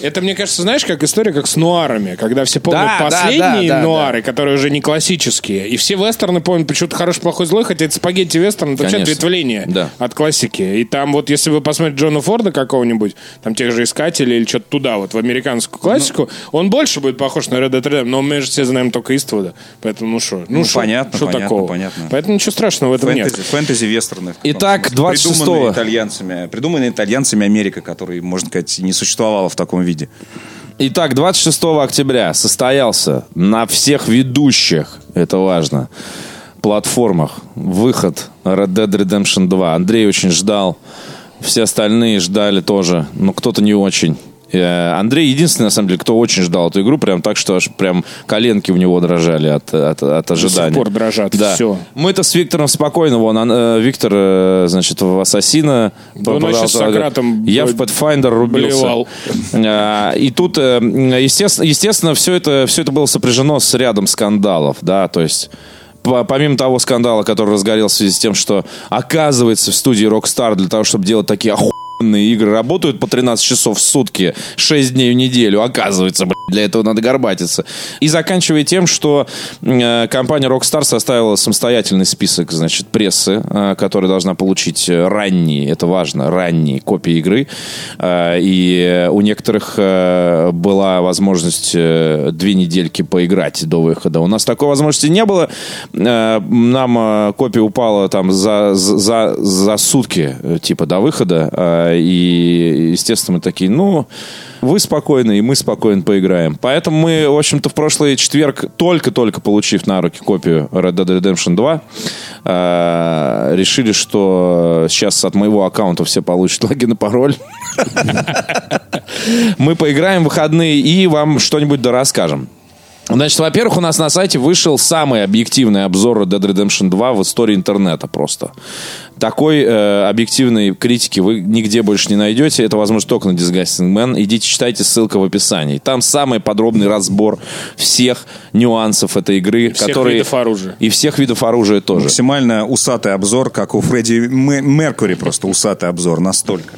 Это, мне кажется, знаешь, как история, как с нуарами, когда все помнят Да, последние да, да, нуары, которые уже не классические, и все вестерны помнят почему-то хороший, плохой, злой, хотя это спагетти вестерн, это вообще ответвление Да. от классики. И там вот, если вы посмотрите Джона Форда какого-нибудь, там тех же Искателей или что-то туда, вот в американскую классику, он больше будет похож на Red Dead Redemption, но мы же все знаем только Иствуда, поэтому ну что, ну, Ну, шо, понятно, шо понятно, такого? понятно. Поэтому ничего страшного в этом Фэнтези, нет. фэнтези вестерны. Итак, Придуманные 26-го. итальянцами, придуманные итальянцами Америка, которой, можно сказать, не существовала в таком виде. Итак, 26 октября состоялся на всех ведущих, это важно, платформах выход Red Dead Redemption 2. Андрей очень ждал, все остальные ждали тоже, но кто-то не очень. Э, Андрей единственный, на самом деле, кто очень ждал эту игру, прям так, что аж прям коленки у него дрожали от, от, от ожидания. пор дрожат, Да. всё. Мы-то с Виктором спокойно, вон, он, э, Виктор, э, значит, в Ассасина. Да он с продолжал- Сократом Я в Pathfinder рубился. блевал. А, И тут, естественно, естественно все, это, все это было сопряжено с рядом скандалов, да, то есть по- помимо того скандала, который разгорелся в связи с тем, что оказывается в студии Rockstar для того, чтобы делать такие охуенные игры, работают по 13 часов в сутки, 6 дней в неделю, оказывается, блядь, для этого надо горбатиться. И заканчивая тем, что э, компания Rockstar составила самостоятельный список, значит, прессы, э, которая должна получить ранние, это важно, ранние копии игры. Э, и у некоторых э, была возможность э, две недельки поиграть до выхода. У нас такой возможности не было. Э, Нам э, копия упала там за, за, за сутки, э, типа, до выхода. Э, и, естественно, мы такие, ну, вы спокойны, и мы спокойно поиграем. Поэтому мы, в общем-то, в прошлый четверг, только-только получив на руки копию Red Dead Redemption 2, э, решили, что сейчас от моего аккаунта все получат логин и пароль. Мы поиграем в выходные и вам что-нибудь да расскажем. Значит, во-первых, у нас на сайте вышел самый объективный обзор Dead Redemption 2 в истории интернета просто. Такой э, объективной критики вы нигде больше не найдете. Это возможно только на Disgusting Man. Идите читайте, ссылка в описании. Там самый подробный разбор всех нюансов этой игры. Всех которые... видов оружия. И всех видов оружия тоже. Максимально усатый обзор, как у Фредди Меркури, просто усатый обзор, настолько.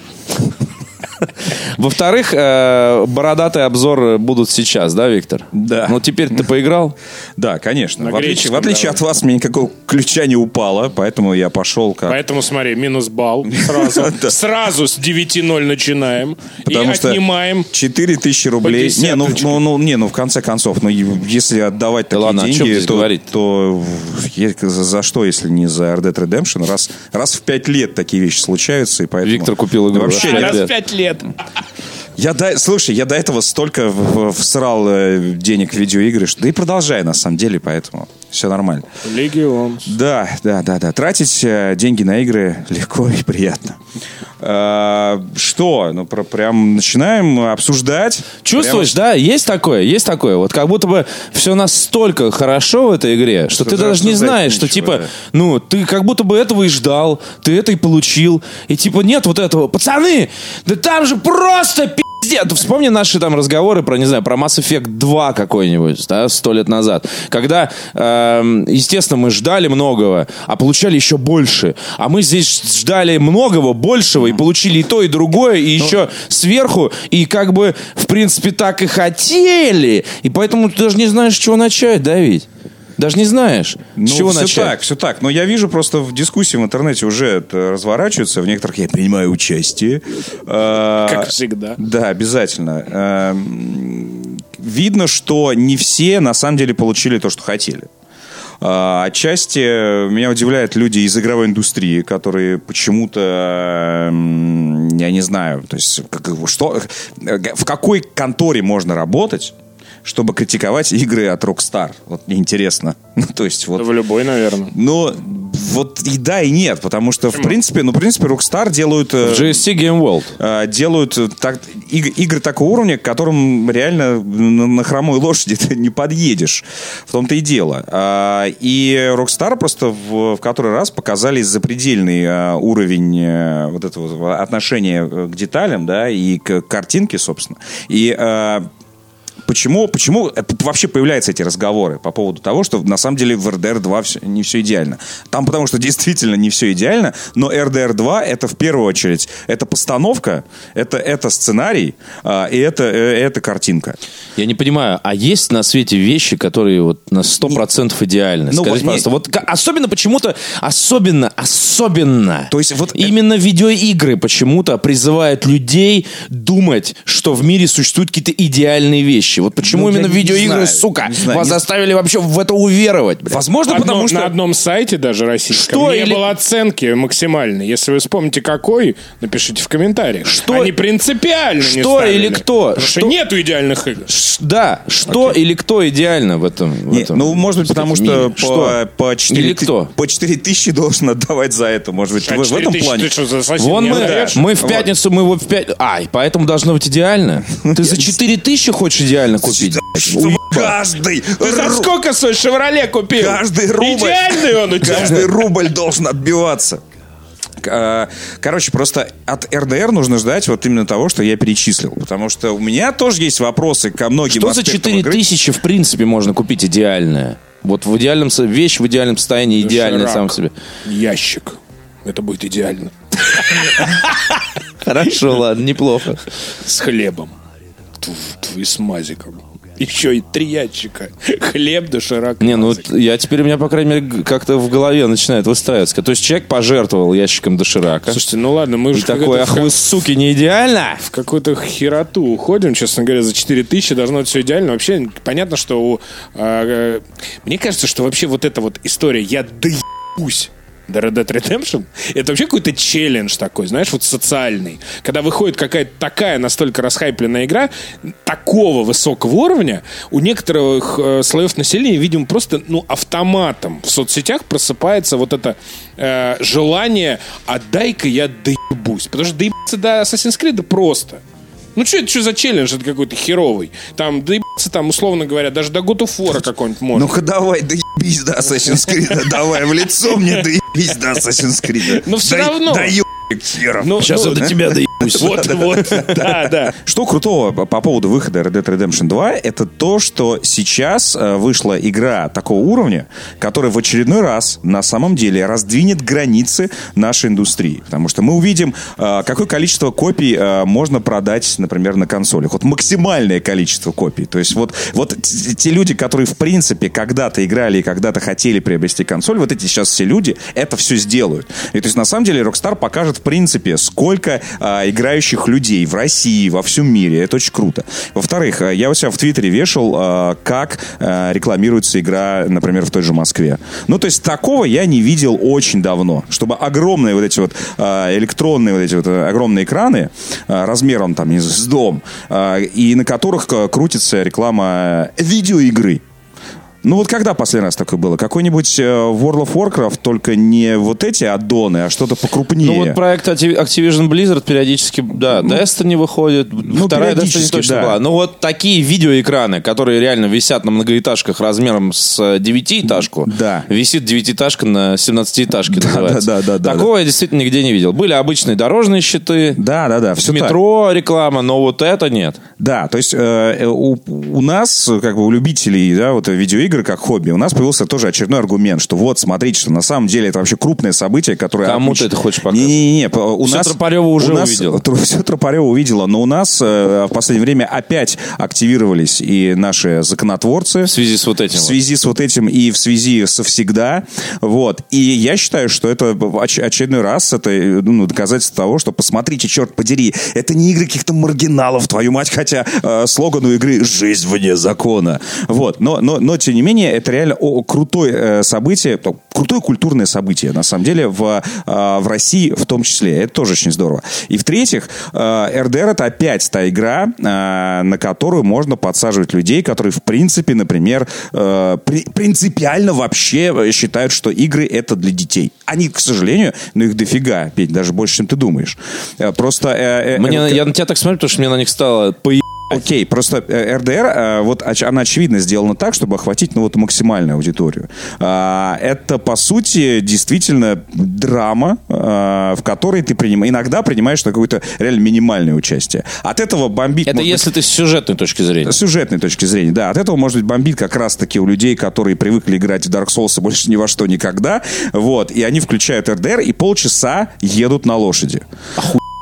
Во-вторых, э, бородатые обзоры будут сейчас, да, Виктор? Да. Ну, теперь ты поиграл? Да, конечно. В отличие, в отличие от вас, мне никакого ключа не упало, поэтому я пошел как... Поэтому смотри, минус балл сразу. Сразу с 9-0 начинаем. Потому и что отнимаем. 4 тысячи рублей. Не ну, ну, ну, не, ну, в конце концов, ну, если отдавать Да такие ладно, деньги, то, то за, за что, если не за Red Dead Redemption? Раз, раз в 5 лет такие вещи случаются, и поэтому... Виктор купил игру, Вообще, Раз в 5 лет. Я до- слушай, я до этого столько всрал э, денег в видеоигры, что, да и продолжаю, на самом деле, поэтому все нормально. Легион. Да, да, да, да. Тратить э, деньги на игры легко и приятно. А, что? Ну, про- прям начинаем обсуждать. Чувствуешь, да? Есть такое, есть такое. Вот как будто бы все настолько хорошо в этой игре, что, Что ты даже не знаешь, что нечего, типа, да. ну, ты как будто бы этого и ждал, ты это и получил. И типа нет вот этого. Пацаны, да там же просто пиздец. Вспомни наши там разговоры про, не знаю, про Mass Effect 2 какой-нибудь, да, сто лет назад. Когда, эм, естественно, мы ждали многого, а получали еще больше. А мы здесь ждали многого, большего, и получили и то, и другое, и еще сверху, и как бы, в принципе, так и хотели. И поэтому ты даже не знаешь, с чего начать, да, ведь? Даже не знаешь, Ну, с чего все начать. так, все так. Но я вижу просто в дискуссии в интернете уже это разворачивается. В некоторых я принимаю участие. А, Как всегда. Да, обязательно. Эм, Видно, что не все на самом деле получили то, что хотели. А, Отчасти меня удивляют люди из игровой индустрии, которые почему-то, я не знаю, то есть как- что, в какой конторе можно работать, чтобы критиковать игры от Rockstar? Вот мне интересно. Ну, то есть вот Да в любой, наверное. но вот и да, и нет, потому что, в принципе, ну, в принципе, Rockstar делают... э, GSC Game World. э, делают э, так, иг- игры такого уровня, к которым реально на, на хромой лошади ты не подъедешь. В том-то и дело. А, и Rockstar просто в, в который раз показали запредельный э, уровень э, вот этого отношения к деталям, да, и к картинке, собственно. И э, Почему, почему э, вообще появляются эти разговоры по поводу того, что на самом деле в RDR 2 всё- не все идеально? Там потому что действительно не все идеально, но RDR 2 это в первую очередь это постановка, это, это сценарий а, и это, э, это картинка. Я не понимаю, а есть на свете вещи, которые вот на 100% идеальны? Ну, Скажите, вот не- пожалуйста. Вот ка- особенно почему-то, особенно, особенно, То есть вот- именно видеоигры почему-то призывают людей думать, что в мире существуют какие-то идеальные вещи. Вот почему Ну, именно не видеоигры, знаю, сука, не знаю, вас не- заставили вообще в это уверовать? блядь? Возможно, Одно- потому что... На одном сайте даже российском Что не или- было оценки максимальной. Если вы вспомните, какой, напишите в комментариях. Что- Они принципиально не Что ставили. или кто? Потому что Что- нету идеальных игр. Ш- Да, что или кто идеально в этом? в Не, этом, ну, может быть, потому что? Что? по, по, 4 Или кто? по 4 тысячи должен отдавать за это. Может быть, А в, в 4 этом плане. ты что, за сосед Вон не мы, мы в Вот. пятницу, мы его в пятницу... Ай, поэтому должно быть идеально. Ты за 4 тысячи хочешь идеально купить? Чтобы каждый, Ты за сколько свой «Шевроле» купил? Каждый рубль. Идеальный он у тебя. Каждый рубль должен отбиваться. Э, Короче, просто от РДР нужно ждать вот именно того, что я перечислил. Потому что у меня тоже есть вопросы ко многим Что за аспектам 4 игры. тысячи, в принципе, можно купить идеальное? Вот в идеальном... со- Вещь в идеальном состоянии, идеальная Доширак. сам себе. Ящик. Это будет идеально. Хорошо, ладно, неплохо. С хлебом. И с мазиком. Еще и три ящика. Хлеб, доширак. Не, ну я теперь у меня, по крайней мере, как-то в голове начинает выстраиваться. То есть человек пожертвовал ящиком доширака. Слушайте, ну ладно, мы уже такой, ах вы, суки, не идеально? в какую-то хероту уходим, честно говоря, за 4 тысячи должно быть все идеально. Вообще, понятно, что у... а, э, мне кажется, что вообще вот эта вот история «я доебусь The Red Dead Redemption, это вообще какой-то челлендж такой, знаешь, вот социальный. Когда выходит какая-то такая настолько расхайпленная игра, такого высокого уровня, у некоторых э, слоев населения, видимо, просто ну, автоматом в соцсетях просыпается вот это э, желание «отдай-ка я доебусь». Потому что доебаться до Assassin's Creed просто. Ну что это что за челлендж? Это какой-то херовый. Там доебаться, там, условно говоря, даже до God of War какой-нибудь можно. Ну-ка давай, доебись до Assassin's Creed. Давай в лицо мне доебись до Assassin's Creed. Но все равно. Да херов. Ну, Сейчас ну, я до тебя доебусь. Вот, вот, да, да. Что крутого по по поводу выхода Red Dead Redemption 2, это то, что сейчас э, вышла игра такого уровня, которая в очередной раз на самом деле раздвинет границы нашей индустрии. Потому что мы увидим, э, какое количество копий э, можно продать, например, на консолях. Вот максимальное количество копий. То есть вот, вот те люди, которые в принципе когда-то играли и когда-то хотели приобрести консоль, вот эти сейчас все люди это все сделают. И то есть на самом деле Rockstar покажет в принципе, сколько а, играющих людей в России, во всем мире. Это очень круто. Во-вторых, а, я у себя в Твиттере вешал, а, как а, рекламируется игра, например, в той же Москве. Ну, то есть такого я не видел очень давно. Чтобы огромные вот эти вот а, электронные вот эти вот а, огромные экраны а, размером там с дом, а, и на которых а, крутится реклама видеоигры. Ну вот когда последний раз такое было? Какой-нибудь э, World of Warcraft, только не вот эти аддоны, а что-то покрупнее. Ну вот проект Activ- Activision Blizzard периодически, да, Destiny выходит, вторая Destiny точно да. была. Ну вот такие видеоэкраны, которые реально висят на многоэтажках размером с э, девятиэтажку, Да. висит девятиэтажка на семнадцатиэтажке называется. да, да, да, Такого я действительно нигде не видел. Были обычные дорожные щиты, Да, да, да, все метро реклама, но вот это нет. Да, то есть э, у, у нас, как бы у любителей да, вот, видеоигр как хобби, у нас появился тоже очередной аргумент, что вот, смотрите, что на самом деле это вообще крупное событие, которое... Кому ты отмеч- это хочешь показать? Не-не-не, у Всё нас... Тропарёва уже у нас, увидела. Все Тропарева увидела, но у нас э, в последнее время опять активировались и наши законотворцы. В связи с вот этим. В вот. связи с вот этим и в связи со всегда. Вот. И я считаю, что это оч- очередной раз это ну, доказательство того, что посмотрите, черт подери, это не игры каких-то маргиналов, твою мать, хотя э, слоган у игры «Жизнь вне закона». Вот. Но, но, но тем не менее, это реально о, крутое э, событие, то- крутое культурное событие, на самом деле, в, э, в России в том числе. Это тоже очень здорово. И в-третьих, э, RDR это опять та игра, э, на которую можно подсаживать людей, которые, в принципе, например, э, при- принципиально вообще э, считают, что игры это для детей. Они, к сожалению, но их дофига, Петь, даже больше, чем ты думаешь. Э, Просто... э, э, Мне, э, я на тебя так смотрю, потому что мне на них стало по Окей, просто э, РДР, э, вот она очевидно сделана так, чтобы охватить ну, вот, максимальную аудиторию. А, Это, по сути, действительно драма, э, в которой ты приним... иногда принимаешь какое-то реально минимальное участие. От этого бомбить... Это может быть, если ты с сюжетной точки зрения. с сюжетной точки зрения, да. От этого, может быть, бомбит как раз-таки у людей, которые привыкли играть в Dark Souls и больше ни во что никогда. Вот. И они включают РДР и полчаса едут на лошади.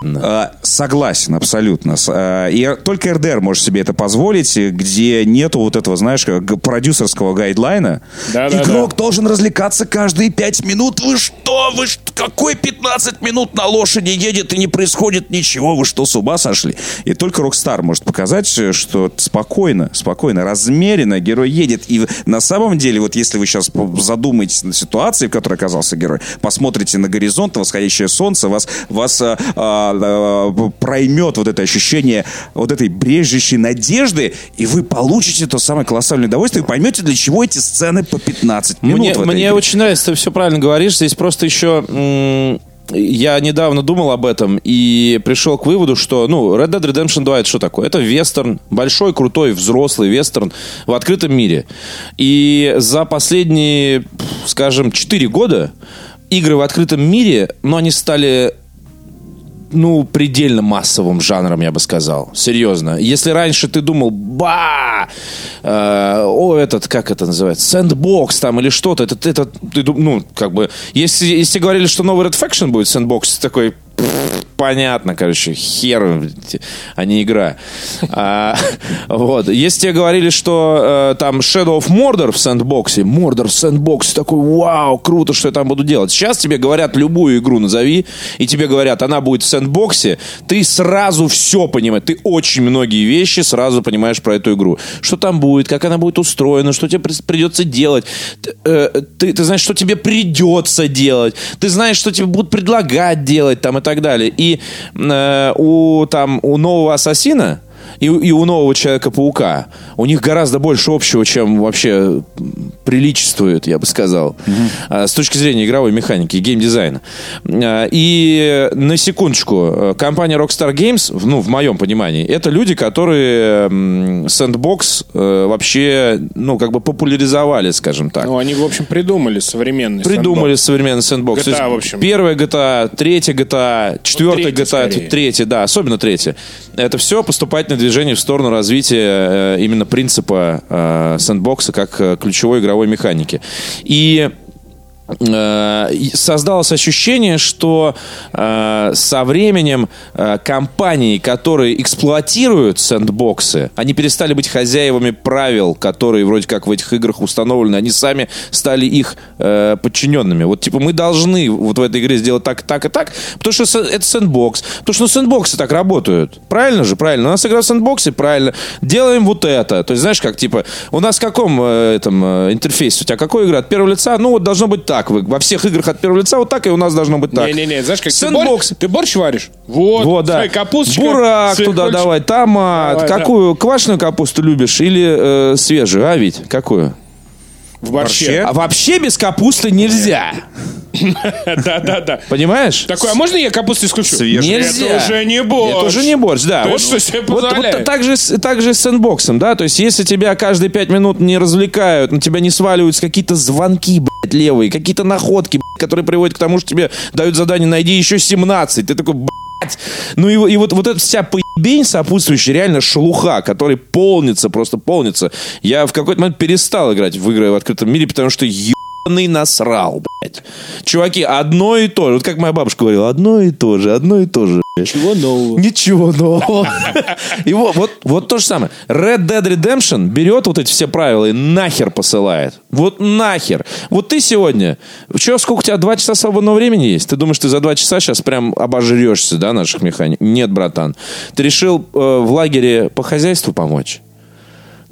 Э, Согласен, абсолютно. Э, И только РДР может себе это позволить, где нету вот этого, знаешь, продюсерского гайдлайна. Да-да-да. Игрок должен развлекаться каждые 5 минут. Вы что? Вы что? Какой 15 минут на лошади едет и не происходит ничего? Вы что, с ума сошли? И только Rockstar может показать, э, что спокойно, спокойно, размеренно герой едет. И на самом деле, вот если вы сейчас задумаетесь на ситуации, в которой оказался герой, посмотрите на горизонт, восходящее солнце, вас, вас а, а, а, проймет вот это ощущение вот этой брежущей надежды, и вы получите то самое колоссальное удовольствие, и поймете, для чего эти сцены по 15 минут. Мне, мне игре. очень нравится, ты все правильно говоришь. Здесь просто еще... м, Я недавно думал об этом и пришел к выводу, что, ну, Red Dead Redemption 2 это что такое? Это вестерн, большой, крутой, взрослый вестерн в открытом мире. И за последние, скажем, 4 года игры в открытом мире, ну, они стали ну, предельно массовым жанром, я бы сказал. Серьезно. Если раньше ты думал, ба, э, о, этот, как это называется, сэндбокс там или что-то, это, это, ты, ну, как бы, если, если говорили, что новый Red Faction будет сэндбокс, такой, понятно, короче, хер, а не игра. А, вот. Если тебе говорили, что э, там Shadow of Mordor в сэндбоксе, Mordor в сэндбоксе, такой, вау, круто, что я там буду делать. Сейчас тебе говорят, любую игру назови, и тебе говорят, она будет в сэндбоксе, ты сразу все понимаешь, ты очень многие вещи сразу понимаешь про эту игру. Что там будет, как она будет устроена, что тебе придется делать. Ты, э, ты, ты знаешь, что тебе придется делать. Ты знаешь, что тебе будут предлагать делать там и так далее. И э, у, там, у нового Ассасина и, и у нового Человека-паука. У них гораздо больше общего, чем вообще приличествует, я бы сказал, угу. с точки зрения игровой механики и геймдизайна. А, и на секундочку, компания Rockstar Games, ну, в моем понимании, это люди, которые Sandbox э, вообще, ну, как бы популяризовали, скажем так. Ну, они, в общем, придумали современный Придумали sandbox. современный Sandbox. GTA, в общем. Первая GTA, третья GTA, четвертая GTA, третья, да, особенно третья. Это все поступательное движение в сторону развития э, именно принципа э, сэндбокса как э, ключевой игровой механики. И создалось ощущение, что э, со временем э, компании, которые эксплуатируют сэндбоксы, они перестали быть хозяевами правил, которые вроде как в этих играх установлены, они сами стали их э, подчиненными. Вот типа мы должны вот в этой игре сделать так, так и так, потому что это sandbox, потому что ну, sandbox ы так работают. Правильно же? Правильно. У нас игра в sandbox е, правильно. Делаем вот это. То есть знаешь, как типа у нас в каком э, этом э, интерфейсе? У тебя какой игра? От первого лица? Ну вот должно быть так так. Вы, во всех играх от первого лица вот так, и у нас должно быть так. Не-не-не, знаешь, как Sandbox. Ты, борщ, ты борщ варишь? Вот, вот да. Капусточка. Бурак туда давай, томат. Давай, Какую? Да. Квашеную капусту любишь или э, свежую? А ведь какую? В борще. А вообще без капусты нельзя. Да, да, да. Понимаешь? Такой, а можно я капусту исключу? Нельзя. Это уже не борщ. Это уже не борщ, да. вот, что себе вот, вот так, же, так же с сэндбоксом, да? То есть, если тебя каждые пять минут не развлекают, на тебя не сваливаются какие-то звонки, блядь, левые, какие-то находки, блядь, которые приводят к тому, что тебе дают задание «найди еще 17». Ты такой, блядь. Ну и, и вот, вот эта вся поебень сопутствующая, реально шелуха, который полнится, просто полнится. Я в какой-то момент перестал играть в игры в открытом мире, потому что ебаный насрал, блядь. Чуваки, одно и то же. Вот как моя бабушка говорила, одно и то же, одно и то же. Ничего нового. Ничего нового. И вот, вот, вот то же самое. Red Dead Redemption берет вот эти все правила и нахер посылает. Вот нахер. Вот ты сегодня... Че, сколько у тебя? Два часа свободного времени есть? Ты думаешь, ты за два часа сейчас прям обожрешься, да, наших механик? Нет, братан. Ты решил э, в лагере по хозяйству помочь?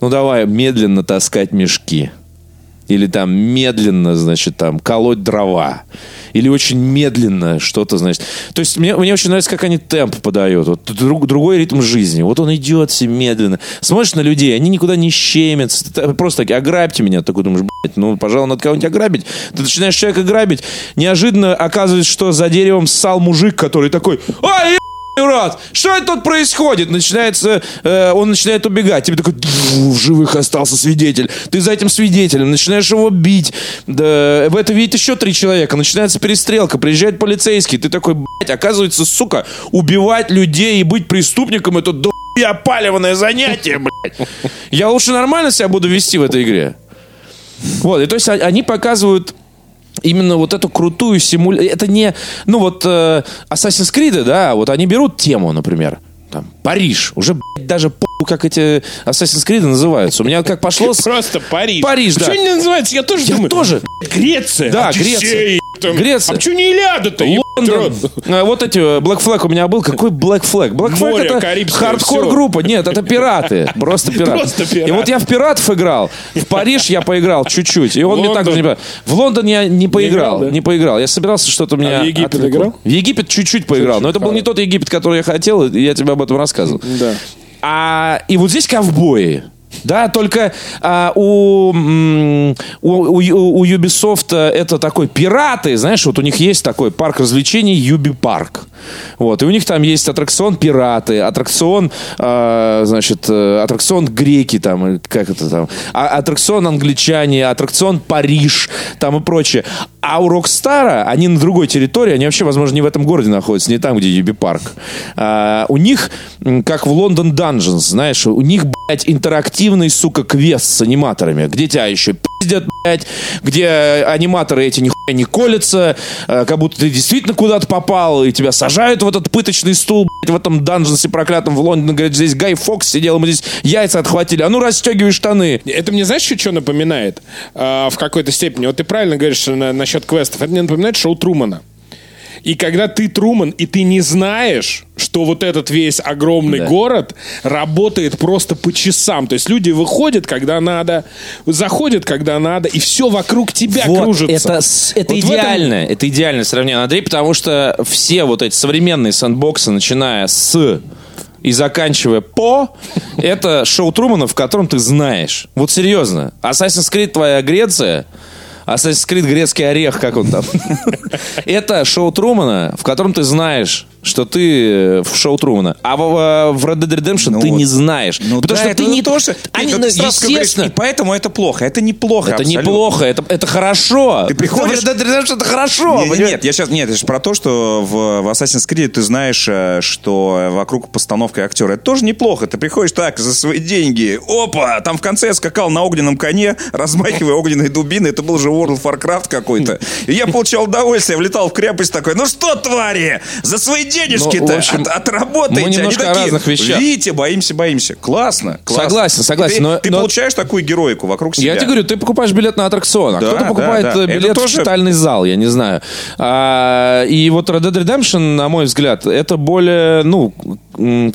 Ну, давай медленно таскать мешки. Или там медленно, значит, там колоть дрова. Или очень медленно что-то, значит. То есть мне, мне очень нравится, как они темп подают. Вот друг, другой ритм жизни. Вот он идет все медленно. Смотришь на людей, они никуда не щемятся. Просто такие, ограбьте меня. Такой думаешь, блядь, ну, пожалуй, надо кого-нибудь ограбить. Ты начинаешь человека грабить. Неожиданно оказывается, что за деревом ссал мужик, который такой, ай, Рад, что это тут происходит? Начинается, э, он начинает убегать. Тебе такой, в живых остался свидетель. Ты за этим свидетелем начинаешь его бить. Да, в это видит еще три человека. Начинается перестрелка, приезжает полицейский. Ты такой, блядь, оказывается, сука, убивать людей и быть преступником это до опаливанное занятие, блядь. Я лучше нормально себя буду вести в этой игре. Вот, и то есть они показывают именно вот эту крутую симуляцию. Это не, ну вот э, Assassin's Creed, да, вот они берут тему, например, там, Париж. Уже, блядь, даже по как эти Assassin's Creed называются. У меня как пошло... Просто Париж. Париж, да. Почему не называется? Я тоже Я думаю. тоже. Греция. Да, Греция. Там. Греция. А почему не Илиада-то? Лондон. А, вот эти э, Black Flag у меня был. Какой Black Flag? Black Flag Море, это Карибское, хардкор группа. Нет, это пираты. Просто пираты. Просто пираты. И вот я в пиратов играл. В Париж я поиграл чуть-чуть. И он мне так же не. В Лондон я не поиграл. играл, да? Не поиграл. Я собирался что-то у меня... А в Египет отвлекло. играл? В Египет чуть-чуть поиграл. Но это был не тот Египет, который я хотел. Я тебе об этом рассказывал. Да. А, и вот здесь ковбои. Да, только а, у, у, у, у Ubisoft это такой пираты, знаешь, вот у них есть такой парк развлечений Юби Парк. Вот, и у них там есть аттракцион пираты, аттракцион, а, значит, э, аттракцион греки там, как это там, а, аттракцион англичане, аттракцион Париж, там и прочее. А у Rockstar а, они на другой территории, они вообще, возможно, не в этом городе находятся, не там, где Ubi Park. А, у них, как в London Dungeons, знаешь, у них, блядь, интерактивный, сука, квест с аниматорами, где тебя еще пиздят, где аниматоры эти нихуя не колятся, э, как будто ты действительно куда-то попал, и тебя сажают в этот пыточный стул, блядь, в этом Dungeons е проклятом в Лондоне, говорят, здесь Гай Фокс сидел, мы здесь яйца отхватили, а ну расстегивай штаны. Это мне, знаешь, что напоминает? А, в какой-то степени. Вот ты правильно говоришь на- насчет квестов. Это мне напоминает шоу Трумана. И когда ты Труман, и ты не знаешь, что вот этот весь огромный Да. город работает просто по часам. То есть люди выходят, когда надо, заходят, когда надо, и все вокруг тебя Вот, кружится. это, это Вот в этом- идеально, это идеальное сравнение, Андрей, потому что все вот эти современные сэндбоксы, начиная с и заканчивая по, это шоу Трумана, в котором ты знаешь. Вот серьезно. Assassin's Creed твоя Греция, Assassin's Creed грецкий орех, как он там. Это шоу Трумана, в котором ты знаешь, что ты э, в шоу Трумана. А в, в Red Dead Redemption Ну ты не знаешь. Ну потому да, что это ты не тоже. Они, Ты ну, говоришь, естественно, и поэтому это плохо. Это неплохо. это абсолютно. неплохо, это, это хорошо. Ты приходишь- В Red Dead Redemption это хорошо. Не- понимаешь? нет, я сейчас нет, это же про то, что в, в Assassin's Creed ты знаешь, э, что вокруг постановка актера. Это тоже неплохо. Ты приходишь так за свои деньги. Опа! Там в конце я скакал на огненном коне, размахивая огненной дубиной. Это был же World of Warcraft какой-то. И я получал удовольствие, влетал в крепость такой. Ну что, твари, за свои Ну, денежки-то в общем, от- отработайте. мы Они немножко о такие, разных вещах. Видите, боимся, боимся. Классно, классно. Согласен, согласен, Ты, но- ты но- получаешь такую героику вокруг себя. Я тебе говорю, ты покупаешь билет на аттракцион, а Да, кто-то да, покупает да. э, Это билет в тоже- читальный зал, я не знаю. А, и вот Red Dead Redemption, на мой взгляд, это более, ну,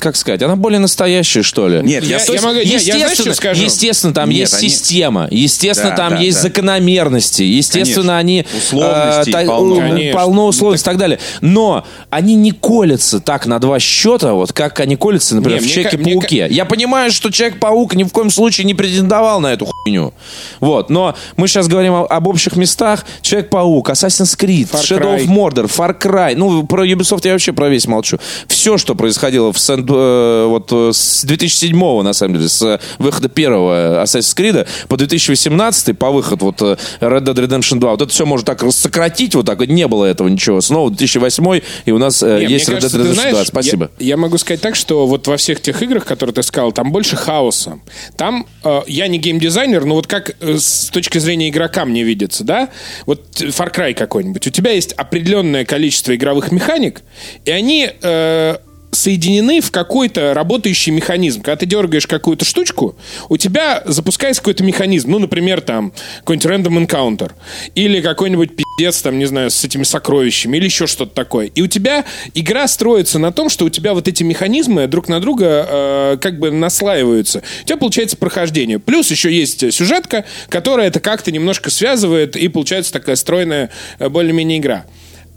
как сказать, она более настоящая, что ли. Нет, я, Я- то я есть- могу- я- я знаешь, естественно, скажу? естественно, там Нет, есть они- система, естественно, Да, там да, есть да. закономерности, естественно, они Условностей та- полно. Конечно. полно условностей и так далее. Но они не колятся так на два счета, вот как они колятся, например, Не, в мне ка- Человеке-пауке. Я понимаю, что Человек-паук ни в коем случае не претендовал на эту хуйню. Вот. Но мы сейчас говорим о- об общих местах. Человек-паук, Assassin's Creed, Far Shadow Cry. of Mordor, Far Cry. Ну, про Ubisoft я вообще про весь молчу. Все, что происходило в Сент- э, вот, э, с 2007 на самом деле, с э, выхода первого Assassin's Creed по 2018 по выход вот Red Dead Redemption 2. Вот это все можно так рассократить, вот так вот не было этого ничего. Снова 2008 и у нас э, Не, есть Red Dead Redemption знаешь, 2. Спасибо. Я, я могу сказать так, что вот во всех тех играх, которые ты сказал, там больше хаоса. Там э, я не геймдизайнер, но вот как э, с точки зрения игрока мне видится, да? Вот Far Cry какой-нибудь. У тебя есть определенное количество игровых механик, и они э, соединены в какой-то работающий механизм. Когда ты дергаешь какую-то штучку, у тебя запускается какой-то механизм. Ну, например, там какой-нибудь random encounter. Или какой-нибудь пиздец, там, не знаю, с этими сокровищами. Или еще что-то такое. И у тебя игра строится на том, что у тебя вот эти механизмы друг на друга э, как бы наслаиваются. У тебя получается прохождение. Плюс еще есть сюжетка, которая это как-то немножко связывает, и получается такая стройная э, более-менее игра.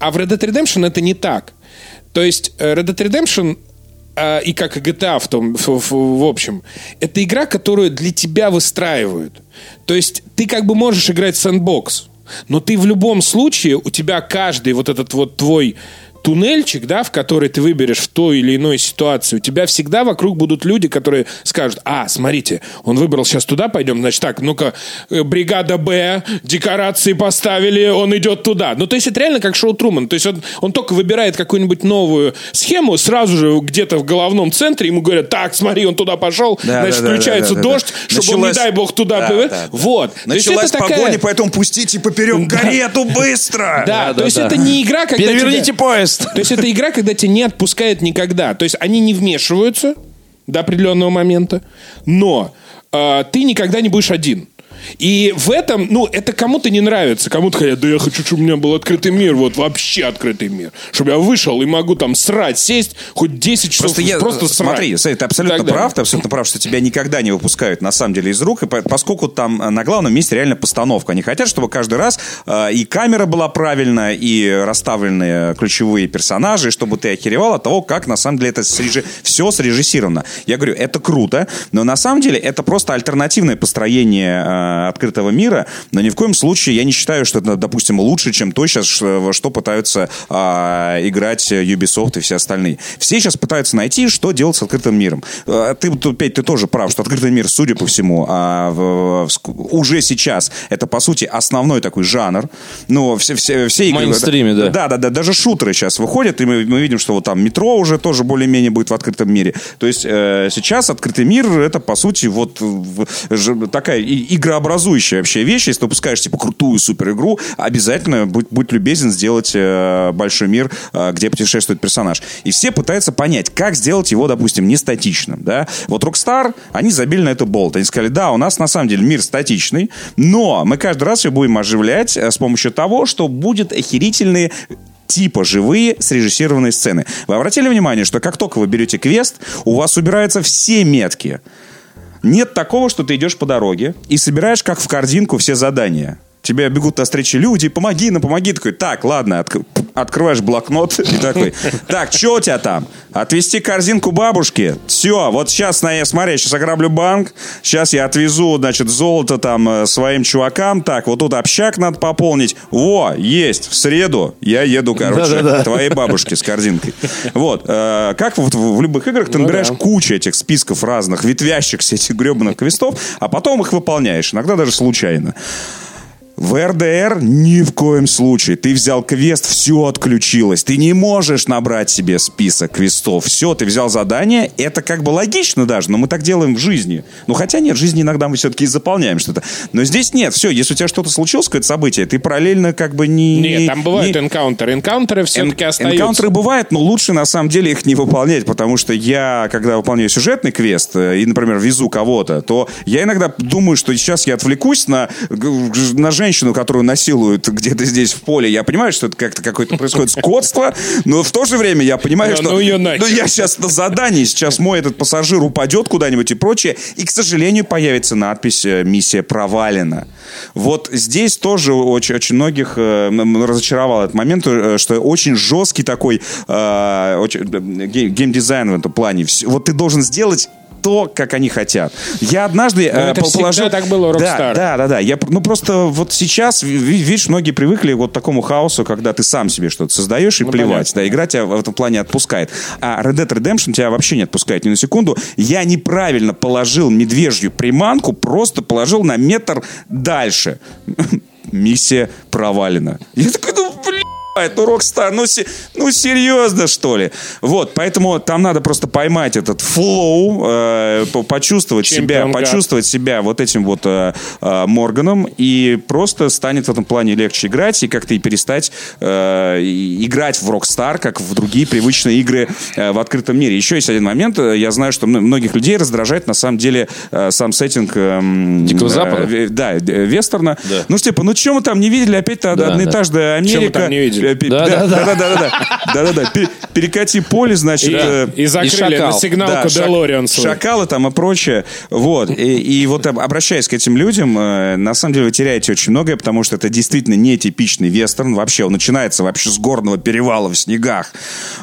А в Red Dead Redemption это не так. То есть э, Red Dead Redemption э, и как GTA в, том, в, в- в общем, это игра, которую для тебя выстраивают. То есть ты как бы можешь играть в сэндбокс, но ты в любом случае, у тебя каждый вот этот вот твой туннельчик, да, в который ты выберешь в той или иной ситуации, у тебя всегда вокруг будут люди, которые скажут, а, смотрите, он выбрал сейчас туда пойдем, значит, так, ну-ка, э, бригада Б, декорации поставили, он идет туда. Ну, то есть это реально как шоу Труман. То есть он, он только выбирает какую-нибудь новую схему, сразу же где-то в головном центре ему говорят, так, смотри, он туда пошел, Да, значит, да, да, включается да, да, да. дождь, чтобы он, не Началась- дай бог, туда... Да, да, да. Вот. Началась такая- погоня, поэтому пустите поперек карету быстро. Да, Да, то да, есть да. это не игра, когда Переверните тебя- поезд. То есть это игра, когда тебя не отпускает никогда. То есть они не вмешиваются до определенного момента, но э, ты никогда не будешь один. И в этом, ну, это кому-то не нравится. Кому-то говорят, да я хочу, чтобы у меня был открытый мир, вот вообще открытый мир. Чтобы я вышел и могу там срать, сесть, хоть 10 часов Просто я, просто срать. смотри, ты абсолютно далее. прав, ты абсолютно прав, что тебя никогда не выпускают на самом деле из рук, и по- поскольку там э, на главном месте реально постановка. Они хотят, чтобы каждый раз э, и камера была правильная, и расставлены ключевые персонажи, чтобы ты охеревал от того, как на самом деле это срежи- все срежиссировано. Я говорю, это круто, но на самом деле это просто альтернативное построение э, открытого мира, но ни в коем случае я не считаю, что это, допустим, лучше, чем то сейчас, во что пытаются а, играть Ubisoft и все остальные. Все сейчас пытаются найти, что делать с открытым миром. А, Ты, опять, ты тоже прав, что открытый мир, судя по всему, а, в- в- уже сейчас это, по сути, основной такой жанр. Ну, все, все, все игры... мейнстриме, да. Да, да, да, даже шутеры сейчас выходят, и мы, мы видим, что вот там метро уже тоже более-менее будет в открытом мире. То есть э, сейчас открытый мир это, по сути, вот в- ж- такая и- мирообразующая вообще вещь. Если ты выпускаешь, типа, крутую супер игру, обязательно будь, будь любезен сделать э, большой мир, э, где путешествует персонаж. И все пытаются понять, как сделать его, допустим, не статичным, да. Вот Rockstar, они забили на это болт. Они сказали, да, у нас на самом деле мир статичный, но мы каждый раз его будем оживлять э, с помощью того, что будет охерительные типа живые срежиссированные сцены. Вы обратили внимание, что как только вы берете квест, у вас убираются все метки. Нет такого, что ты идешь по дороге и собираешь как в корзинку все задания. Тебе бегут на встречи люди, помоги, ну помоги. Такой, так, ладно, отк- открываешь блокнот и такой, так, что у тебя там? Отвезти корзинку бабушке? Все, вот сейчас, на, смотри, сейчас ограблю банк, сейчас я отвезу, значит, золото там э, своим чувакам, так, вот тут общак надо пополнить. Во, есть, в среду я еду, короче, к твоей бабушке с корзинкой. Вот, э, как вот в, в любых играх ты набираешь кучу этих списков разных, ветвящихся этих гребаных квестов, а потом их выполняешь, иногда даже случайно. В РДР ни в коем случае. Ты взял квест, все отключилось. Ты не можешь набрать себе список квестов. Все, ты взял задание. Это как бы логично даже, но мы так делаем в жизни. Ну, хотя нет, в жизни иногда мы все-таки заполняем что-то. Но здесь нет. Все, если у тебя что-то случилось, какое-то событие, ты параллельно как бы не... Нет, там бывают не- энкаунтеры. Энкаунтеры все-таки Эн- остаются. Энкаунтеры бывают, но лучше на самом деле их не выполнять, потому что я, когда выполняю сюжетный квест э, и, например, везу кого-то, то я иногда думаю, что сейчас я отвлекусь на, на женщину, которую насилуют где-то здесь в поле. Я понимаю, что это как-то какое-то происходит скотство, но в то же время я понимаю, что ну ну, я сейчас на задании, сейчас мой этот пассажир упадет куда-нибудь и прочее, и, к сожалению, появится надпись э, «Миссия провалена». Вот здесь тоже очень, очень многих э, разочаровал этот момент, э, что очень жесткий такой э, очень, геймдизайн в этом плане. Вот ты должен сделать то, как они хотят. Я однажды э, это положил... так было Да, да, да, да. Я, ну, просто вот сейчас, ви- ви- видишь, многие привыкли вот к такому хаосу, когда ты сам себе что-то создаешь и Ну, плевать. понятно. Да, игра тебя в этом плане отпускает. А Red Dead Redemption тебя вообще не отпускает ни на секунду. Я неправильно положил медвежью приманку, просто положил на метр дальше. Миссия провалена. Я такой, ну. Ну, Rockstar, ну, се- ну, серьезно, что ли? Вот, поэтому там надо просто поймать этот флоу, э, по- почувствовать себя, Champion God. почувствовать себя вот этим вот э, э, Морганом, и просто станет в этом плане легче играть, и как-то и перестать э, играть в Rockstar, как в другие привычные игры э, в открытом мире. Еще есть один момент, э, я знаю, что мно- многих людей раздражает на самом деле э, сам сеттинг... эм, Дикого э, Запада? ве- да, э, вестерна. Да. Ну, что, типа, ну, что мы там не видели? Опять-то Да, одноэтажная мы Америка. там не видели? Да-да-да. Пе- Перекати поле, значит... И, э, закрыли на сигналку свой. Шакалы там и прочее. Вот. И, вот об- обращаясь к этим людям, э, на самом деле вы теряете очень многое, потому что это действительно не типичный вестерн. Вообще, он начинается вообще с горного перевала в снегах.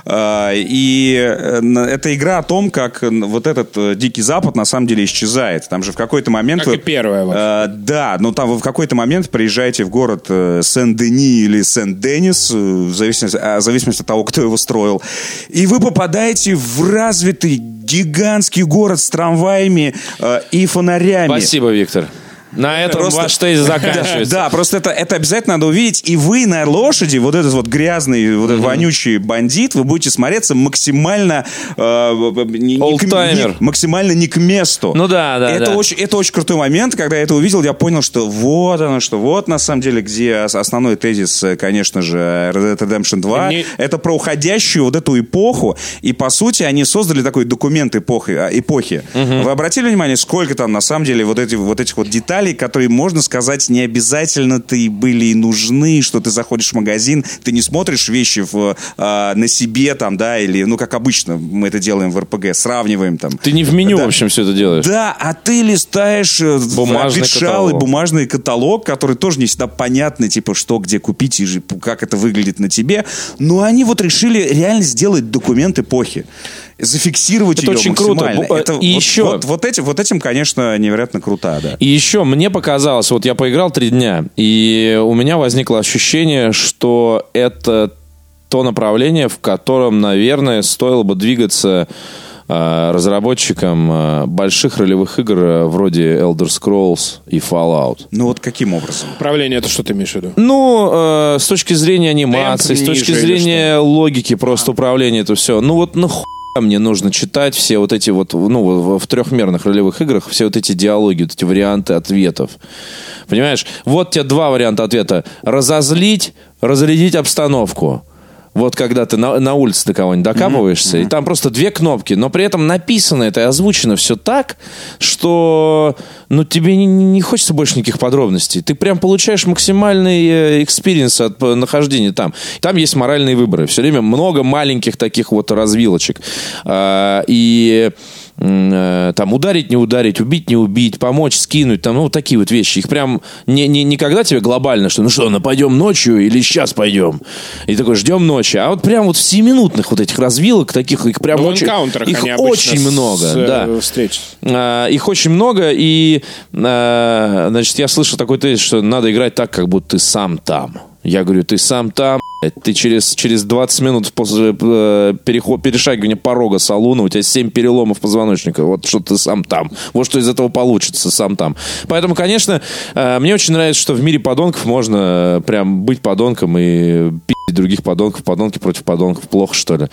Э, И это игра о том, как вот этот Дикий Запад на самом деле исчезает. Там же в какой-то момент... Как вы- и первая Да, но там вы в какой-то момент приезжаете в город Сен-Дени или Сен-Денис, в зависимости, а, в зависимости от того, кто его строил, и вы попадаете в развитый гигантский город с трамваями э, и фонарями. Спасибо, Виктор. На этом Просто- ваш тезис заканчивается. Да, просто это, это обязательно надо увидеть. И вы на лошади, вот этот вот грязный, вот этот вонючий бандит, вы будете смотреться максимально... э, Олдтаймер. максимально не к месту. Ну да, да, это. Очень, это очень крутой момент. Когда я это увидел, я понял, что вот оно, что вот на самом деле, где ос- основной тезис, э, конечно же, Red Dead Redemption 2. Мне- Это про уходящую вот эту эпоху. И, по сути, они создали такой документ эпохи. а, эпохи. Вы обратили внимание, сколько там, на самом деле, вот, эти, вот этих вот деталей, которые, можно сказать, не обязательно ты были и нужны, что ты заходишь в магазин, ты не смотришь вещи в, а, на себе там, да, или, ну, как обычно мы это делаем в РПГ, сравниваем там. Ты не в меню, Да. в общем, все это делаешь. Да, а ты листаешь э, Бумажный каталог. бумажный каталог, который тоже не всегда понятно, типа, что где купить и же- как это выглядит на тебе. Но они вот решили реально сделать документ эпохи. Зафиксировать Это ее очень круто. Бу- Это и вот, еще- Вот, вот этим, вот этим, конечно, невероятно крута, да. И еще мне показалось, вот я поиграл три дня, и у меня возникло ощущение, что это то направление, в котором, наверное, стоило бы двигаться э, разработчикам э, больших ролевых игр э, вроде Elder Scrolls и Fallout. Ну вот каким образом? Управление, это что ты имеешь в виду? Ну, э, с точки зрения анимации, Темп с точки зрения логики просто управления, это все. Ну вот, ну хуй мне нужно читать все вот эти вот, ну, в, трехмерных ролевых играх, все вот эти диалоги, вот эти варианты ответов. Понимаешь? Вот тебе два варианта ответа. Разозлить, разрядить обстановку. Вот когда ты на, на улице до кого-нибудь докапываешься, mm-hmm. и там просто две кнопки, но при этом написано это и озвучено все так, что ну, тебе не, не хочется больше никаких подробностей. Ты прям получаешь максимальный experience от э, нахождения там. Там есть моральные выборы. Все время много маленьких таких вот развилочек. А, и Э, там ударить, не ударить, убить, не убить, помочь, скинуть, там, ну, такие вот вещи. Их прям не, не, не когда тебе глобально, что ну что, нападем ночью или сейчас пойдем? И такой, ждем ночи. А вот прям вот в 7-минутных вот этих развилок, таких, их прям Ну, очень, их очень много, с, э, да. встреч. А, Их очень много, и, а, значит, я слышал такой тезис, что надо играть так, как будто ты сам там. Я говорю, ты сам там, блядь, ты через, через 20 минут после э, переход, перешагивания порога салуна, у тебя 7 переломов позвоночника, вот что ты сам там. Вот что из этого получится, сам там. Поэтому, конечно, э, мне очень нравится, что в мире подонков можно э, прям быть подонком и пи***ть других подонков, подонки против подонков, плохо, что ли.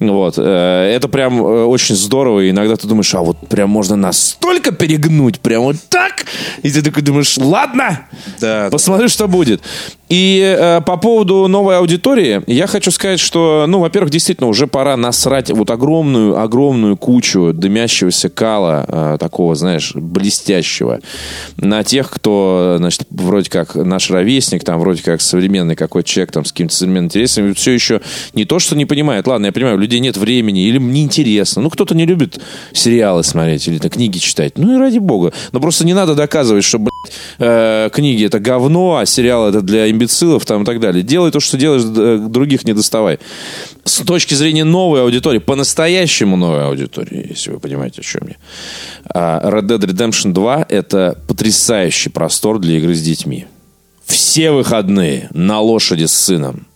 Вот. Э, Это прям э, очень здорово, и иногда ты думаешь, а вот прям можно настолько перегнуть, прям вот так, и ты такой думаешь, ладно, Да, Посмотрю, что будет. И э, по поводу новой аудитории, я хочу сказать, что, ну, во-первых, действительно, уже пора насрать вот огромную, огромную кучу дымящегося кала, э, такого, знаешь, блестящего, на тех, кто, значит, вроде как наш ровесник, там, вроде как современный какой-то человек, там, с какими-то современными интересами, все еще не то, что не понимает. Ладно, я понимаю, у людей нет времени, или им неинтересно. Ну, кто-то не любит сериалы смотреть или -то книги читать. Ну, и ради бога. Но просто не надо доказывать, что, блядь, э, книги это говно, а сериалы это для имбецилов там, и так далее. Делай то, что делаешь, э, других не доставай. С точки зрения новой аудитории, по-настоящему новой аудитории, если вы понимаете, о чем я. А, Red Dead Redemption 2 это потрясающий простор для игры с детьми. Все выходные на лошади с сыном.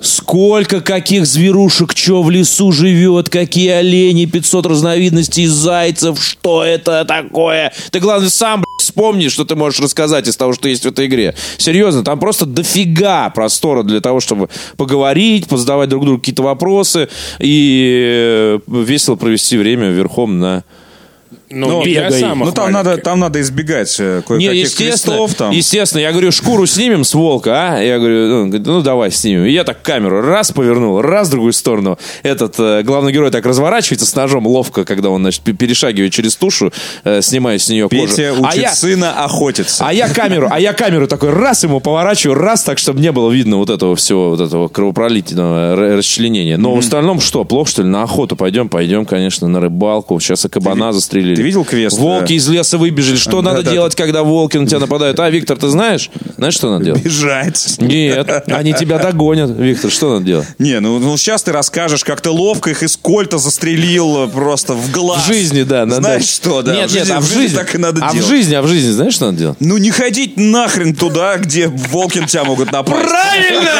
Сколько каких зверушек, что в лесу живет, какие олени, 500 разновидностей зайцев, что это такое? Ты, главное, сам, вспомни, что ты можешь рассказать из того, что есть в этой игре. Серьезно, там просто дофига простора для того, чтобы поговорить, позадавать друг другу какие-то вопросы и э, весело провести время верхом на... Ну, Ну, я бегай. сам Ну, там надо, там надо избегать э, Не, кое-каких естественно, крестов. Там. естественно, я говорю, шкуру снимем с волка, а? Я говорю, ну, ну, давай снимем. И я так камеру раз повернул, раз в другую сторону. Этот э, главный герой так разворачивается с ножом ловко, когда он, значит, пе- перешагивает через тушу, э, снимая с нее кожу. Петя а учит я, сына охотиться. а я камеру, а я камеру такой раз ему поворачиваю, раз так, чтобы не было видно вот этого всего, вот этого кровопролитного расчленения. Но в остальном что, плохо что ли? На охоту пойдем, пойдем, конечно, на рыбалку. Сейчас и кабана застрелили. Ты видел квест, Волки из леса выбежали. Что Да, надо да, делать, когда волки на тебя нападают? А, Виктор, ты знаешь? Знаешь, что надо делать? Бежать. Нет, они тебя догонят. Виктор, что надо делать? Не, ну, ну сейчас ты расскажешь, как ты ловко их из кольта застрелил э, просто в глаз. В жизни, да. надо. Знаешь что, да. Нет, в жизни, нет, а в в жизни жизни так и надо А в делать. жизни, а в жизни, знаешь, что надо делать? Ну не ходить нахрен туда, где волки на тебя могут напасть. Правильно!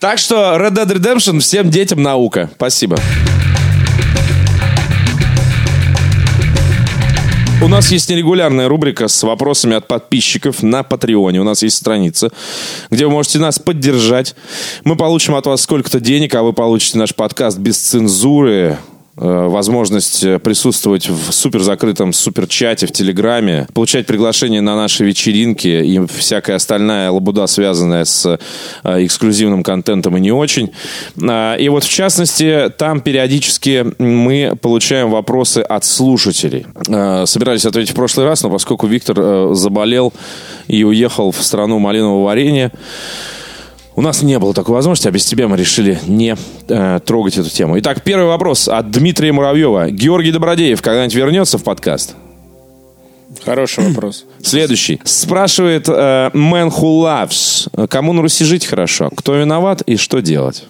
Так что Red Dead Redemption всем детям наука. Спасибо. У нас есть нерегулярная рубрика с вопросами от подписчиков на Патреоне. У нас есть страница, где вы можете нас поддержать. Мы получим от вас сколько-то денег, а вы получите наш подкаст без цензуры, возможность э, присутствовать в супер закрытом суперчате в Телеграме, получать приглашения на наши вечеринки и всякая остальная лабуда, связанная с э, эксклюзивным контентом и не очень. А, И вот в частности, там периодически мы получаем вопросы от слушателей. Э, Собирались ответить в прошлый раз, но поскольку Виктор э, заболел и уехал в страну малинового варенья, у нас не было такой возможности, а без тебя мы решили не э, трогать эту тему. Итак, первый вопрос от Дмитрия Муравьева. Георгий Добродеев когда-нибудь вернется в подкаст? Хороший вопрос. Следующий. Спрашивает э, Man Who Loves. Кому на Руси жить хорошо? Кто виноват и что делать?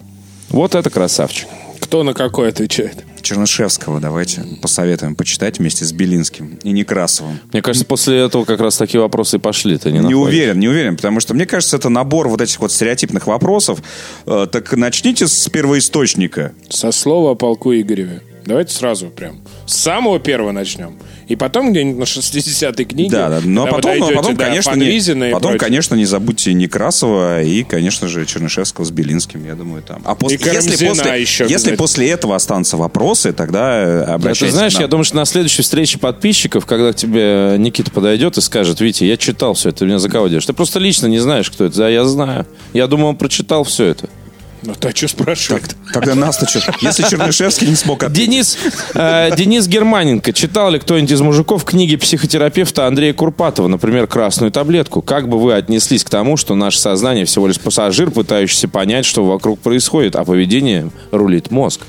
Вот это красавчик. Кто на какой отвечает? Чернышевского давайте посоветуем почитать вместе с Белинским и Некрасовым. Мне кажется, после этого как раз такие вопросы и пошли. Ты не, Не находишь? уверен, не уверен, потому что мне кажется, это набор вот этих вот стереотипных вопросов. Э, так начните с первоисточника. Со слова о полку Игореве. Давайте сразу прям с самого первого начнем. И потом где-нибудь на 60-й книге. Да, да. Но потом, но дойдете потом, до конечно, не, потом, конечно, не забудьте Некрасова и, конечно же, Чернышевского с Белинским, я думаю, там. А после, И если, после, еще если после этого останутся вопросы, тогда э, Да, обращайтесь ты знаешь, к нам. я думаю, что на следующей встрече подписчиков, когда к тебе Никита подойдет и скажет, Витя, я читал все это, ты меня за кого держишь? Ты просто лично не знаешь, кто это. Да, я знаю. Я думаю, он прочитал все это. Ну, ты что спрашивать? Тогда нас-то что? Если Чернышевский не смог ответить. Денис, э, Денис Германенко. Читал ли кто-нибудь из мужиков книги психотерапевта Андрея Курпатова, например, «Красную таблетку»? Как бы вы отнеслись к тому, что наше сознание всего лишь пассажир, пытающийся понять, что вокруг происходит, а поведение рулит мозг?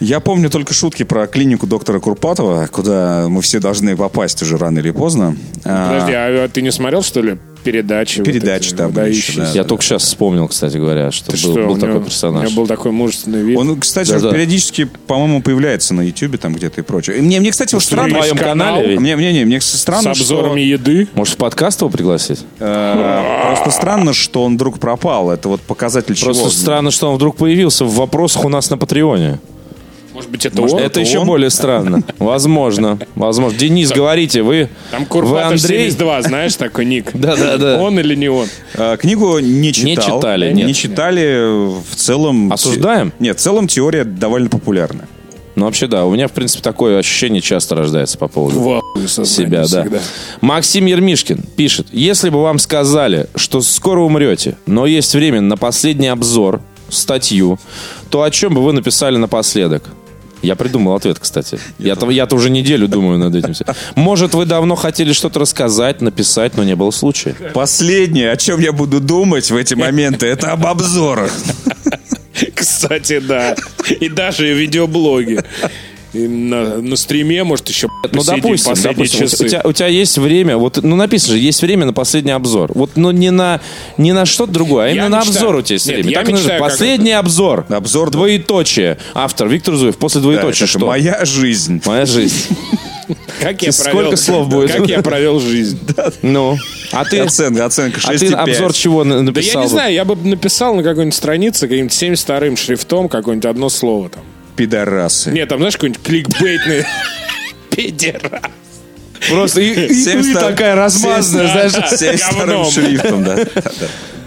Я помню только шутки про клинику доктора Курпатова, куда мы все должны попасть уже рано или поздно. А, Подожди, а ты не смотрел, что ли, передачи? вот Передачи эти, там выдающиеся? еще, да. Я только сейчас вспомнил, кстати говоря, что Ты был, что, был у такой него- персонаж. У него был такой мужественный вид. Он, кстати, Да-да. периодически, по-моему, появляется на Ютубе там где-то и прочее. И Мне, мне, кстати, вот В странно... твоем канал? канале? ведь? Мне, мне, не, мне с странно, обзорами что... еды. Может, в подкаст его пригласить? э, просто странно, что он вдруг пропал. Это вот показатель Просто чего? странно, что он вдруг появился в вопросах у нас на Патреоне. Может быть, это Может, он? Это это еще он? более странно. Возможно. Возможно. Денис, говорите, вы, Там вы Курпатов Андрей? 72, знаешь, такой ник. Да-да-да. Он или не он? Э, Книгу не читал. читали, Не нет. читали. В целом... Осуждаем? те- Нет, в целом теория довольно популярная. Ну, вообще, да. У меня, в принципе, такое ощущение часто рождается по поводу В ахуе сознание себя, да. всегда. Максим Ермишкин пишет. Если бы вам сказали, что скоро умрете, но есть время на последний обзор, статью, то о чем бы вы написали напоследок? Я придумал ответ, кстати. Я-то, я-то уже неделю думаю над этим. всем. Может, вы давно хотели что-то рассказать, написать, но не было случая. Последнее, о чем я буду думать в эти моменты, это об обзорах. Кстати, да. И даже видеоблоги. И на, на стриме, может, еще Ну, допустим, последние допустим у, часы. тебя, у тебя есть время, вот, ну, написано же, есть время на последний обзор. Вот, ну, не на, не на что-то другое, а Я именно на мечтаю- обзор у тебя есть Нет, время. я Так и нужно. мечтаю, как- Последний обзор. Обзор, да. Двоеточие. Автор Виктор Зуев. После Да, двоеточия это что? моя жизнь. Моя жизнь. Как я Сколько провел, слов будет? Как я провел жизнь. Ну, а ты, Оценка, оценка а 6,5. ты обзор чего на- Да написал? я не знаю, я бы написал на какой-нибудь странице каким-нибудь 72-м шрифтом какое-нибудь одно слово там. Пидорасы. Нет, там, знаешь, какой-нибудь кликбейтный педера. Просто и, и- и 72 такая размазанная, знаешь. да, 72 говном. шрифтом, да.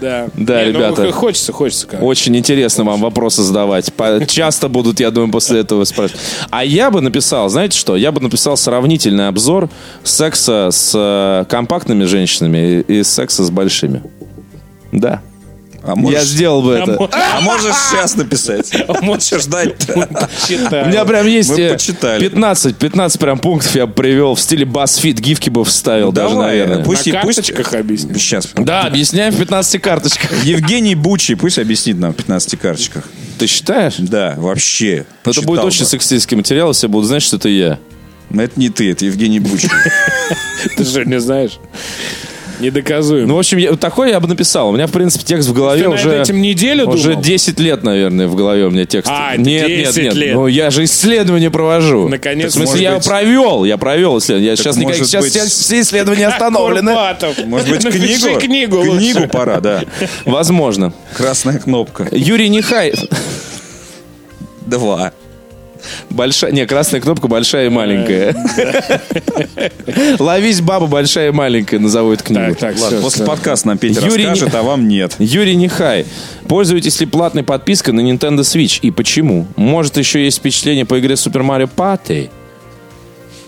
Да, Да, Не, ну, ребята. хочется, хочется. как. Очень интересно вам вопросы задавать. По- Часто будут, я думаю, после этого спрашивать. А я бы написал, знаете что? Я бы написал сравнительный обзор секса с э, компактными женщинами и, и секса с большими. Да. А можешь, Я сделал бы это. а можешь сейчас написать? Можешь ждать. У меня прям есть Мы э, почитали. 15, 15 прям пунктов я привел в стиле BuzzFeed, гифки бы вставил даже, наверное. пусть, На карточках объясню. Сейчас. Да, объясняем в 15 карточках. Евгений Бучи, пусть объяснит нам в 15 карточках. Ты считаешь? Да, вообще. Это будет очень сексистский материал, все будут знать, что это я. Но это не ты, это Евгений Бучи. Ты же не знаешь. Недоказуемо. Ну, в общем, я, такой я бы написал. У меня, в принципе, текст в голове Ты уже... этим неделю Уже думал? 10 лет, наверное, в голове у меня текст. А, нет, 10 нет, нет. лет. Ну, я же исследование провожу. Наконец, В смысле, я быть- провел, я провел исследование. Я сейчас, никак- сейчас быть- все- все исследования остановлены. Курпатов. Может быть, книгу? книгу лучше. Книгу пора, да. Возможно. Красная кнопка. Юрий Нехай. Два. Большая, не, красная кнопка большая и маленькая. Ловись, баба, большая и маленькая, назову эту книгу. Так, так, Ладно, после подкаста нам Петя Юрий расскажет, а вам нет. Юрий Нехай. Пользуетесь ли платной подпиской на Nintendo Switch и почему? Может, еще есть впечатление по игре Super Mario Party?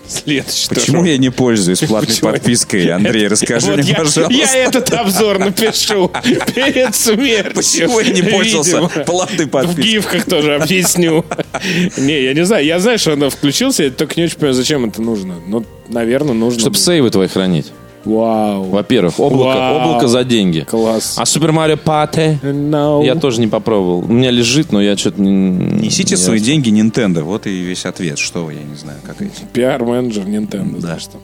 Следующий Почему тоже. я не пользуюсь платной Почему? подпиской? Андрей, расскажи Вот мне, я, пожалуйста. я этот обзор напишу перед смертью. Почему я не пользовался Видимо. платной В подпиской? гифках тоже объясню. Не, я не знаю. Я знаю, что она включился, я только не очень понимаю, зачем это нужно. Ну, наверное, нужно. Чтобы было. сейвы твои хранить. Вау. Во-первых, облако, Вау. облако за деньги. Класс. А Mario Party No. я тоже не попробовал. У меня лежит, но я что-то не... Несите не- свои деньги Nintendo. Вот и весь ответ. Что вы, я не знаю, как эти. Пиар-менеджер Nintendo. знаешь, там.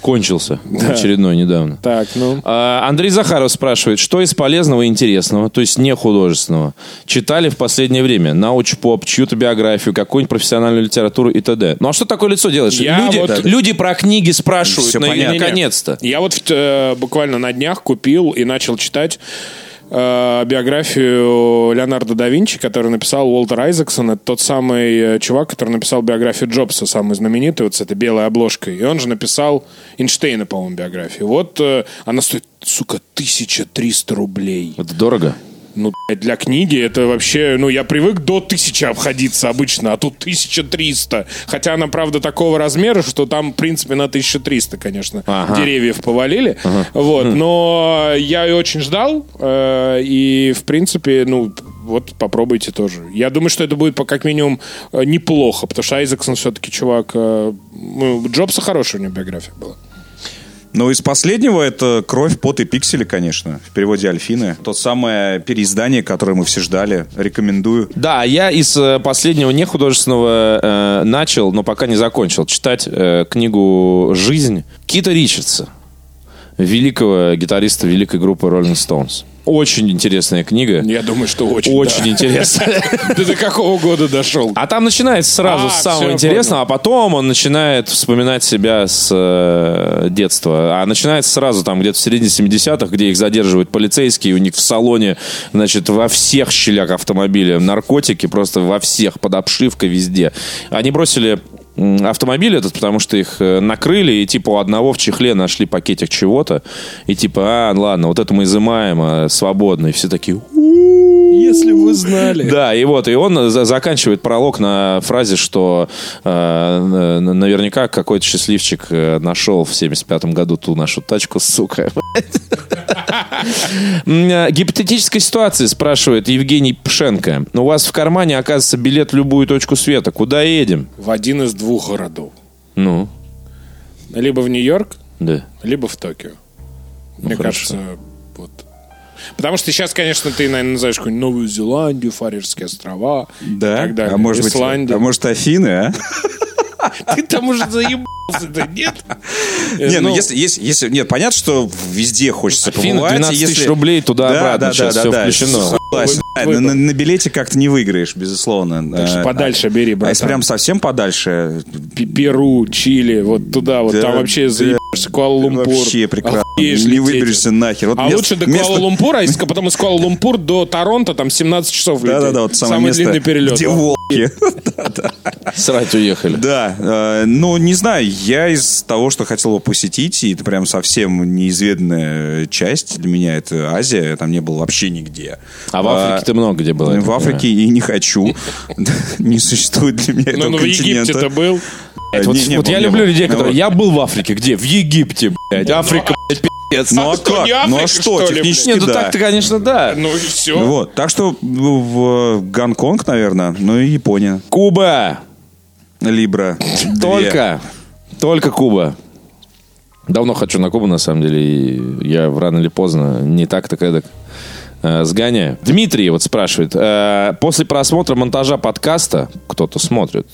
Кончился очередной недавно. Так, ну. А, Андрей Захаров спрашивает, что из полезного и интересного, то есть не художественного, читали в последнее время? Науч-поп, чью-то биографию, какую-нибудь профессиональную литературу и т.д. Ну а что такое лицо делаешь? Я люди, вот- люди про книги спрашивают, Всё ну, и понятно. наконец-то. Я вот э, буквально на днях купил и начал читать э, биографию Леонардо да Винчи, который написал Уолтер Айзексон. Это тот самый э, чувак, который написал биографию Джобса, самую знаменитую, вот с этой белой обложкой. И он же написал Эйнштейна, по-моему, биографию. Вот э, она стоит, сука, 1300 рублей. Это дорого? Ну, для книги это вообще... Ну, я привык до тысячи обходиться обычно, а тут 1300. Хотя она, правда, такого размера, что там, в принципе, на 1300, конечно, Ага. деревьев повалили. Вот, но я и очень ждал, э, и, в принципе, ну, вот попробуйте тоже. Я думаю, что это будет, по- как минимум, э, неплохо, потому что Айзексон все-таки чувак... э, ну, Джобса хорошая у него биография была. Ну, из последнего это «Кровь, пот и пиксели», конечно, в переводе Альфины. То самое переиздание, которое мы все ждали. Рекомендую. Да, я из э, последнего нехудожественного э, начал, но пока не закончил, читать э, книгу «Жизнь» Кита Ричардса, великого гитариста великой группы Rolling Stones. Очень интересная книга. Я думаю, что очень. Очень да. интересная. Ты до какого года дошел? А там начинается сразу А, с самого интересного, а потом он начинает вспоминать себя с э, детства. А начинается сразу там где-то в середине 70-х, где их задерживают полицейские, у них в салоне, значит, во всех щелях автомобиля наркотики, просто во всех, под обшивкой, везде. Они бросили автомобиль этот, потому что их э, накрыли, и типа у одного в чехле нашли пакетик чего-то, и типа, а, ладно, вот это мы изымаем, а, свободно, и все такие, Если вы знали. да, и вот, и он за- заканчивает пролог на фразе, что э, наверняка какой-то счастливчик э, нашел в 75-м году ту нашу тачку, сука. Э, Гипотетическая ситуация, спрашивает Евгений Пшенко. У вас в кармане оказывается билет в любую точку света. Куда едем? В один из двух городов. Ну, Либо в Нью-Йорк, да. либо в Токио. Мне хорошо. кажется, вот. Потому что сейчас, конечно, ты, наверное, называешь какую-нибудь Новую Зеландию, Фарерские острова и так далее. А может быть, а может Афины, а? Ты там уже заебался, да нет? Не, ну если, если, если, нет, понятно, что везде хочется побывать. 12 тысяч рублей туда-обратно, сейчас всё включено. На, на- билете как-то не выиграешь, безусловно. Что А, подальше бери, А если прям совсем подальше, Пи- Перу, Чили, вот туда, вот Да, там вообще да. заебешься, Куала-Лумпур. вообще прекрасно. Не выберешься нахер. Вот А лучше до место- Куала-Лумпура, а потом из Куала-Лумпур до Торонто, там 17 часов лететь. Да-да-да, вот самое, место, длинный перелет. где. Срать уехали. Да, э, ну, не знаю, я из того, что хотел бы посетить, и это прям совсем неизведанная часть для меня, это Азия, я там не был вообще нигде. А в Африке ты много где был, В Африке и не хочу. Не существует для меня Ну, этого ну, в континента. Египте-то был. Э, Вот, не- не вот был, я люблю людей, которые... Вот. Я был в Африке. Где? В Египте, блядь. Африка, блядь, пиздец. Ну а что, как? не Ну а Африка, что, что технически Не, ну да. так-то, конечно, да. Ну и все. Вот, так что в в Гонконг, наверное, ну и Япония. Куба. Либра. Только. Только Куба. Давно хочу на Кубу, на самом деле. И я рано или поздно, не так так эдак, э, сгоняю. Дмитрий вот спрашивает. э, после просмотра монтажа подкаста, кто-то смотрит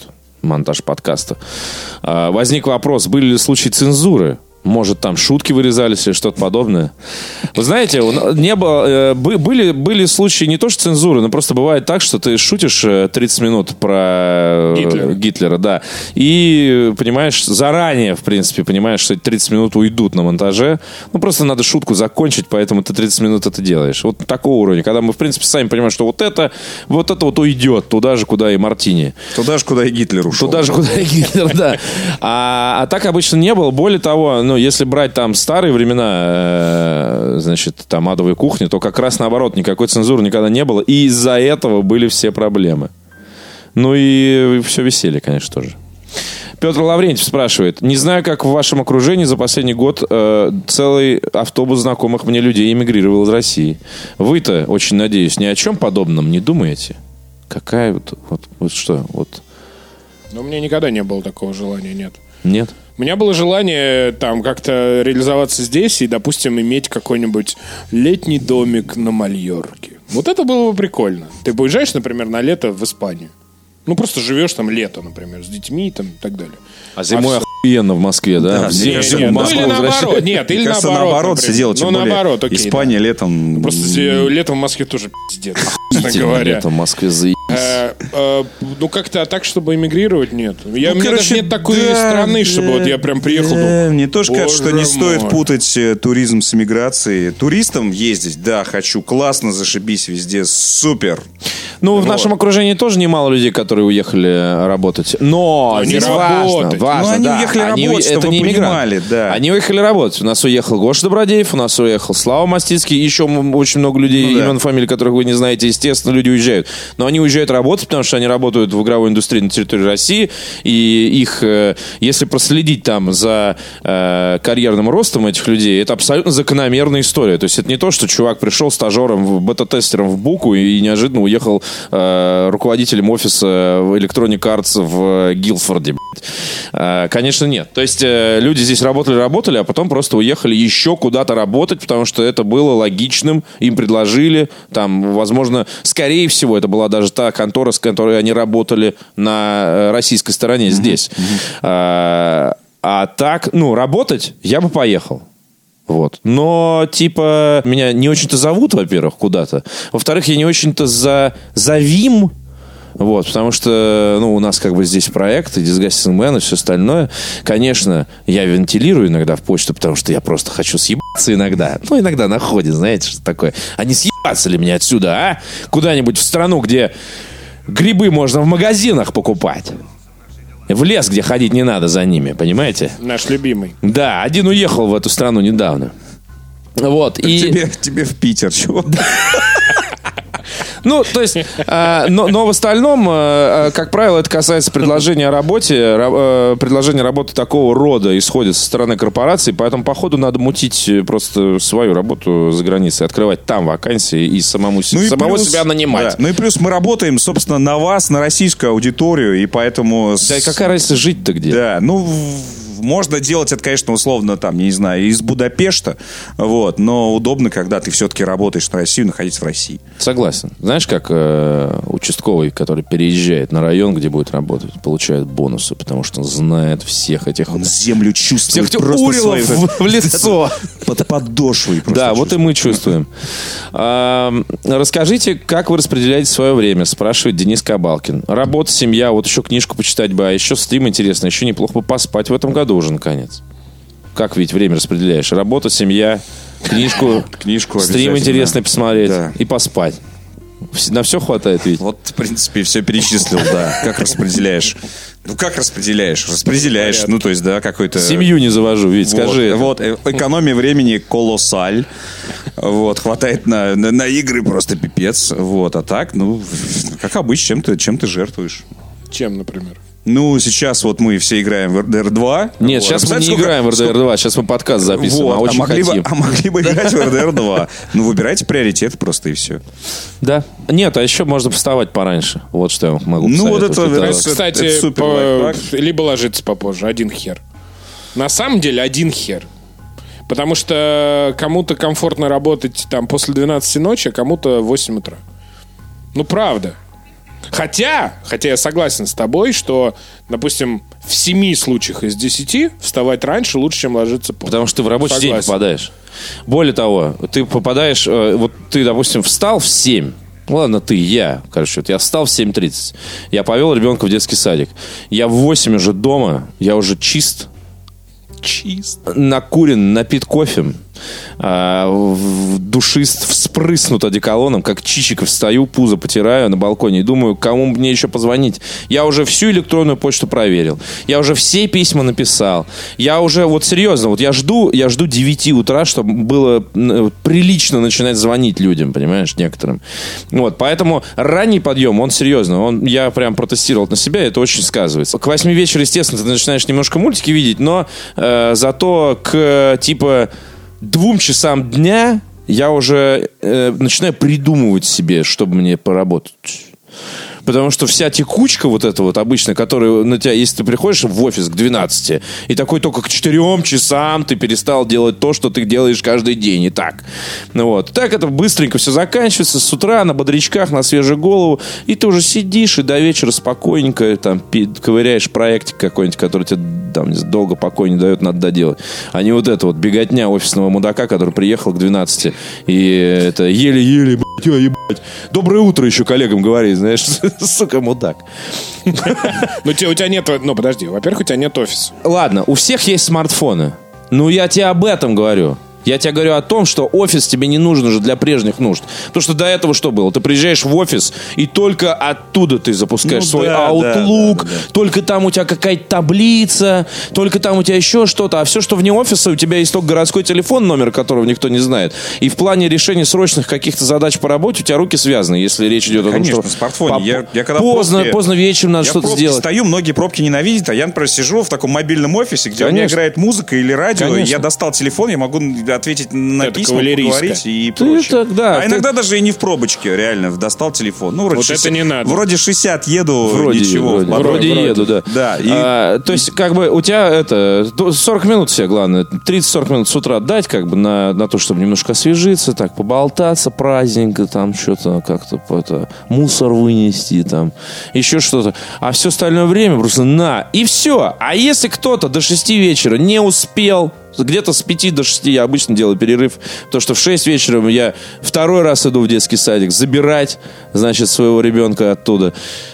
монтаж подкаста, э, возник вопрос, были ли случаи цензуры? Может, там шутки вырезались или что-то подобное. Вы знаете, не было, э, бы- были, были случаи не то что цензуры, но просто бывает так, что ты шутишь э, 30 минут про э, Гитлера. Гитлера, да. И, понимаешь, заранее, в принципе, понимаешь, что эти 30 минут уйдут на монтаже. Ну, просто надо шутку закончить, поэтому ты 30 минут это делаешь. Вот такого уровня. Когда мы, в принципе, сами понимаем, что вот это, вот это вот уйдет туда же, куда и Мартини. Туда же, куда и Гитлер ушел. Туда же, куда и Гитлер, да. А, а так обычно не было. Более того, ну, если брать там старые времена, э, значит, там адовой кухни, то как раз наоборот, никакой цензуры никогда не было. И из-за этого были все проблемы. Ну и все веселье, конечно, тоже. Петр Лаврентьев спрашивает. Не знаю, как в вашем окружении за последний год э, целый автобус знакомых мне людей эмигрировал из России. Вы-то, очень надеюсь, ни о чем подобном не думаете? Какая вот, вот, вот что? Вот Но у меня никогда не было такого желания, нет. нет? У меня было желание там как-то реализоваться здесь и, допустим, иметь какой-нибудь летний домик на Мальорке. Вот это было бы прикольно. Ты уезжаешь, например, на лето в Испанию. Ну, просто живешь там лето, например, с детьми там, и так далее. А зимой А охуенно в Москве, да? Да, Все мне Не, кажется, не, в ну Москву или наоборот, нет, или кажется, наоборот, наоборот например. делать, тем Ну, более наоборот, окей, Испания летом... да. Просто э, летом в Москве тоже пиздец, честно говоря. летом в Москве заебись. Э, ну, как-то так, чтобы эмигрировать, нет. Я, Ну, у меня короче, даже нет такой да, страны, чтобы да, вот я прям приехал. да. Мне тоже кажется, что не «Боже стоит мой». путать э, туризм с эмиграцией. Туристам ездить, да, хочу, классно, зашибись везде, супер. Ну, в нашем окружении тоже немало людей, которые уехали э, работать. Но Но здесь важно, работать. важно, Ну, они да. уехали Они работать, это не понимали, да. Они уехали работать. У нас уехал Гоша Добродеев, у нас уехал Слава Мастицкий, еще очень много людей, Ну, да. имен, фамилий, которых вы не знаете. Естественно, люди уезжают. Но они уезжают работать, потому что они работают в игровой индустрии на территории России. И их, э, если проследить там за э, карьерным ростом этих людей, это абсолютно закономерная история. То есть это не то, что чувак пришел стажером, бета-тестером в Буку и неожиданно уехал э, руководителем офиса Electronic Arts в Гилфорде. Э, Конечно, нет. То есть э, люди здесь работали-работали, а потом просто уехали еще куда-то работать, потому что это было логичным, им предложили, там, возможно, скорее всего, это была даже та контора, с которой они работали на российской стороне здесь. Э, А так, ну, работать я бы поехал. Вот. Но, типа, меня не очень-то зовут, во-первых, куда-то. Во-вторых, я не очень-то за... завим. Вот, потому что, ну, у нас как бы здесь проекты, Disgusting Man и все остальное. Конечно, я вентилирую иногда в почту, потому что я просто хочу съебаться иногда. Ну, иногда находит, знаете, что такое. А не съебаться ли мне отсюда, а? Куда-нибудь в страну, где грибы можно в магазинах покупать. В лес, где ходить не надо за ними, понимаете? Наш любимый. Да, один уехал в эту страну недавно. Вот, и... Тебе, тебе в Питер, чего? Ну, то есть, э, но, но в остальном, э, э, как правило, это касается предложения о работе. Ра- э, предложение работы такого рода исходит со стороны корпорации, поэтому, походу, надо мутить просто свою работу за границей, открывать там вакансии и самому, Ну и самого плюс- себя нанимать. да. Ну и плюс мы работаем, собственно, на вас, на российскую аудиторию, и поэтому... Да и какая разница жить-то где? Да, ну, можно делать это, конечно, условно, там, не знаю, из Будапешта, вот, но удобно, когда ты все-таки работаешь на Россию, находиться в России. Согласен. Знаешь, как э, участковый, который переезжает на район, где будет работать, получает бонусы, потому что он знает всех этих... Он землю чувствует Всех просто урилов в, в лицо. под подошвой. просто Да, вот и чувствует. мы чувствуем. Ам, Расскажите, как вы распределяете свое время, спрашивает Денис Кабалкин. Работа, семья, вот еще книжку почитать бы, а еще стрим интересно, еще неплохо бы поспать в этом году уже, наконец. Как ведь время распределяешь? Работа, семья, книжку, Книжку стрим интересный посмотреть Да. и поспать. На все хватает ведь. Вот, в принципе, все перечислил, да. Как распределяешь? Ну, как распределяешь? Распределяешь, ну, то есть, да, какой-то... Семью не завожу, ведь Вот, скажи. Вот, э, экономия времени колоссаль. Вот, хватает на, на, на игры просто пипец. Вот, а так, ну, как обычно, чем ты, чем ты жертвуешь? Чем, например? Ну, сейчас вот мы все играем в RDR 2. Нет, Вот. сейчас мы Представляете, не сколько- играем в RDR 2, сейчас мы подкаст записываем, Вот, а очень могли хотим. бы, а могли бы играть в RDR 2. Ну, выбирайте приоритеты просто и все. Да. Нет, а еще можно вставать пораньше. Вот что я могу Ну, вот это- Это- это- Кстати, это супер по- либо ложиться попозже, один хер. На самом деле один хер. Потому что кому-то комфортно работать там после 12 ночи, а кому-то в 8 утра. Ну, правда. Хотя, хотя я согласен с тобой, что, допустим, в 7 случаях из 10 вставать раньше лучше, чем ложиться позже. Потому что ты в рабочий день Согласен. попадаешь. Более того, ты попадаешь... э, Вот ты, допустим, встал в 7. Ну, ладно, ты, я, короче, вот я встал в 7.30. Я повел ребенка в детский садик. Я в 8 уже дома, я уже чист, Чист. накурен, напит кофе, а, душист, вспрыснут одеколоном, как чичиков встаю, пузо потираю на балконе и думаю, кому мне еще позвонить. Я уже всю электронную почту проверил. Я уже все письма написал. Я уже, вот серьезно, вот я жду, я жду 9 утра, чтобы было прилично начинать звонить людям, понимаешь, некоторым. Вот, поэтому ранний подъем, он серьезно, он, я прям протестировал на себя, это очень сказывается. К 8 вечера, естественно, ты начинаешь немножко мультики видеть, но э, зато к типа двум часам дня я уже э, начинаю придумывать себе, чтобы мне поработать. Потому что вся текучка вот эта вот обычная, которая на тебя, если ты приходишь в офис к 12, и такой только к 4 часам ты перестал делать то, что ты делаешь каждый день, и так. Ну вот. Так это быстренько все заканчивается, с утра на бодрячках, на свежую голову, и ты уже сидишь и до вечера спокойненько там ковыряешь проектик какой-нибудь, который тебе там долго покой не дает, надо доделать. А не вот это вот беготня офисного мудака, который приехал к 12 и это еле-еле, блядь, а, ебать. Доброе утро еще коллегам говорит, знаешь, сука, мудак. Ну, у тебя нет... Ну, подожди. Во-первых, у тебя нет офиса. Ладно, у всех есть смартфоны. Ну, я тебе об этом говорю. Я тебе говорю о том, что офис тебе не нужен уже для прежних нужд. Потому что до этого что было? Ты приезжаешь в офис, и только оттуда ты запускаешь Ну свой да, Outlook, да, да, да. только там у тебя какая-то таблица, только там у тебя еще что-то. А все, что вне офиса, у тебя есть только городской телефон, номер которого никто не знает. И в плане решения срочных каких-то задач по работе у тебя руки связаны, если речь идет о том, Конечно, что... в смартфоне. по- Я- я когда поздно, пробки- поздно вечером надо я что-то сделать. стою, многие пробки ненавидят, а я, например, сижу в таком мобильном офисе, где у меня Конечно. играет музыка или радио, Конечно. я достал телефон, я могу ответить на Это письма, поговорить и Ты прочее. так, да, а ты- иногда даже и не в пробочке, реально, достал телефон. Ну, вроде Вот это не надо. Вроде 60 еду, Вроде, ничего. вроде, в потоке. вроде вроде. еду, да. Да, и- А, то есть, как бы, у тебя это, то 40 минут себе, главное, 30-40 минут с утра дать, как бы, на, на то, чтобы немножко освежиться, так, поболтаться, праздненько, там, что-то как-то, это, мусор вынести, там, еще что-то. А все остальное время просто на, и все. А если кто-то до 6 вечера не успел, где-то с 5 до 6 я обычно делаю перерыв, потому что в 6 вечера я второй раз иду в детский садик забирать, значит, своего ребенка оттуда.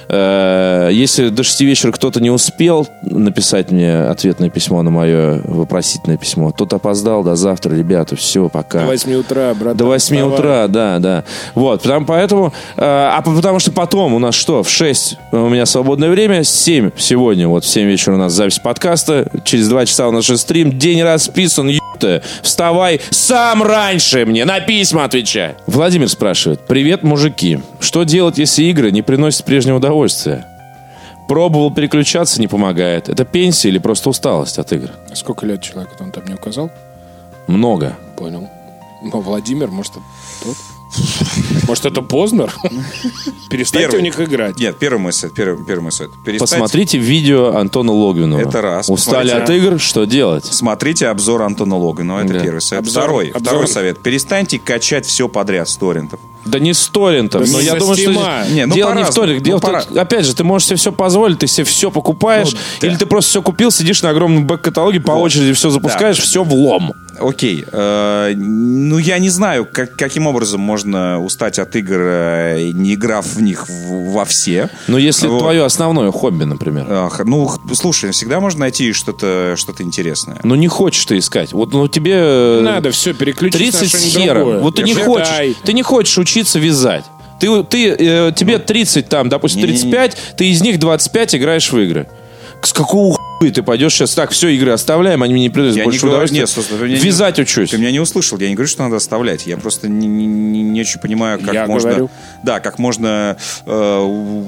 Э, Если до 6 вечера кто-то не успел написать мне ответное письмо на мое вопросительное письмо, тот опоздал до завтра, ребята, все, пока. До 8 утра, брат. До 8 утра, да, да. Вот, потому, поэтому, э, а по- потому что потом у нас что, в 6 у меня свободное время, 7 сегодня, вот в 7 вечера у нас запись подкаста, через 2 часа у нас же стрим, день расписан, ё**та. Вставай сам раньше мне, на письма отвечай. Владимир спрашивает, привет, мужики, что делать, если игры не приносят прежнего удовольствия? Пробовал переключаться, не помогает. Это пенсия или просто усталость от игр? Сколько лет человеку он там не указал? Много. Понял. Ну, Владимир, может, это тот? Может, это Познер? Перестаньте Первый. у них играть. Нет, первый мой совет. Первый, первый мой совет. Перестать- Посмотрите видео Антона Логвинова. Это раз. Устали Посмотрите. от игр? Что делать? Смотрите обзор Антона Логинова, это Да. первый совет. Обзор- второй, обзор. второй совет. Перестаньте качать все подряд с торрентов. Да не с торрентов. Да но не я думаю, что Стима. здесь Не, ну, дело не в торрентах. Дело Ну, в том, пора- что, опять же, ты можешь себе все позволить, ты себе все покупаешь, Ну, да. или ты просто все купил, сидишь на огромном бэк-каталоге, по очереди все запускаешь, все в лом. Окей. э, ну, я не знаю, как- каким образом можно устать от игр, э, не играв в них в- во все. Но если Вот. это твое основное хобби, например. Ах, ну, слушай, всегда можно найти что-то что интересное. Ну не хочешь ты искать. Вот ну, тебе... э, Надо все переключить 30 на с что-нибудь хером. другое. Вот ты не хочешь, ты не хочешь учиться вязать. Ты, ты, э, тебе 30, там, допустим, Не-не-не. 35, ты из них 25 играешь в игры. С какого хуя ты пойдешь сейчас так, все, игры оставляем, они мне не приносят Я больше не говорю- нет, слушай, ты меня не- Вязать учусь. Ты меня не услышал, я не говорю, что надо оставлять. Я просто не, не- не- не очень понимаю, как Я можно. говорю. Да, как можно э,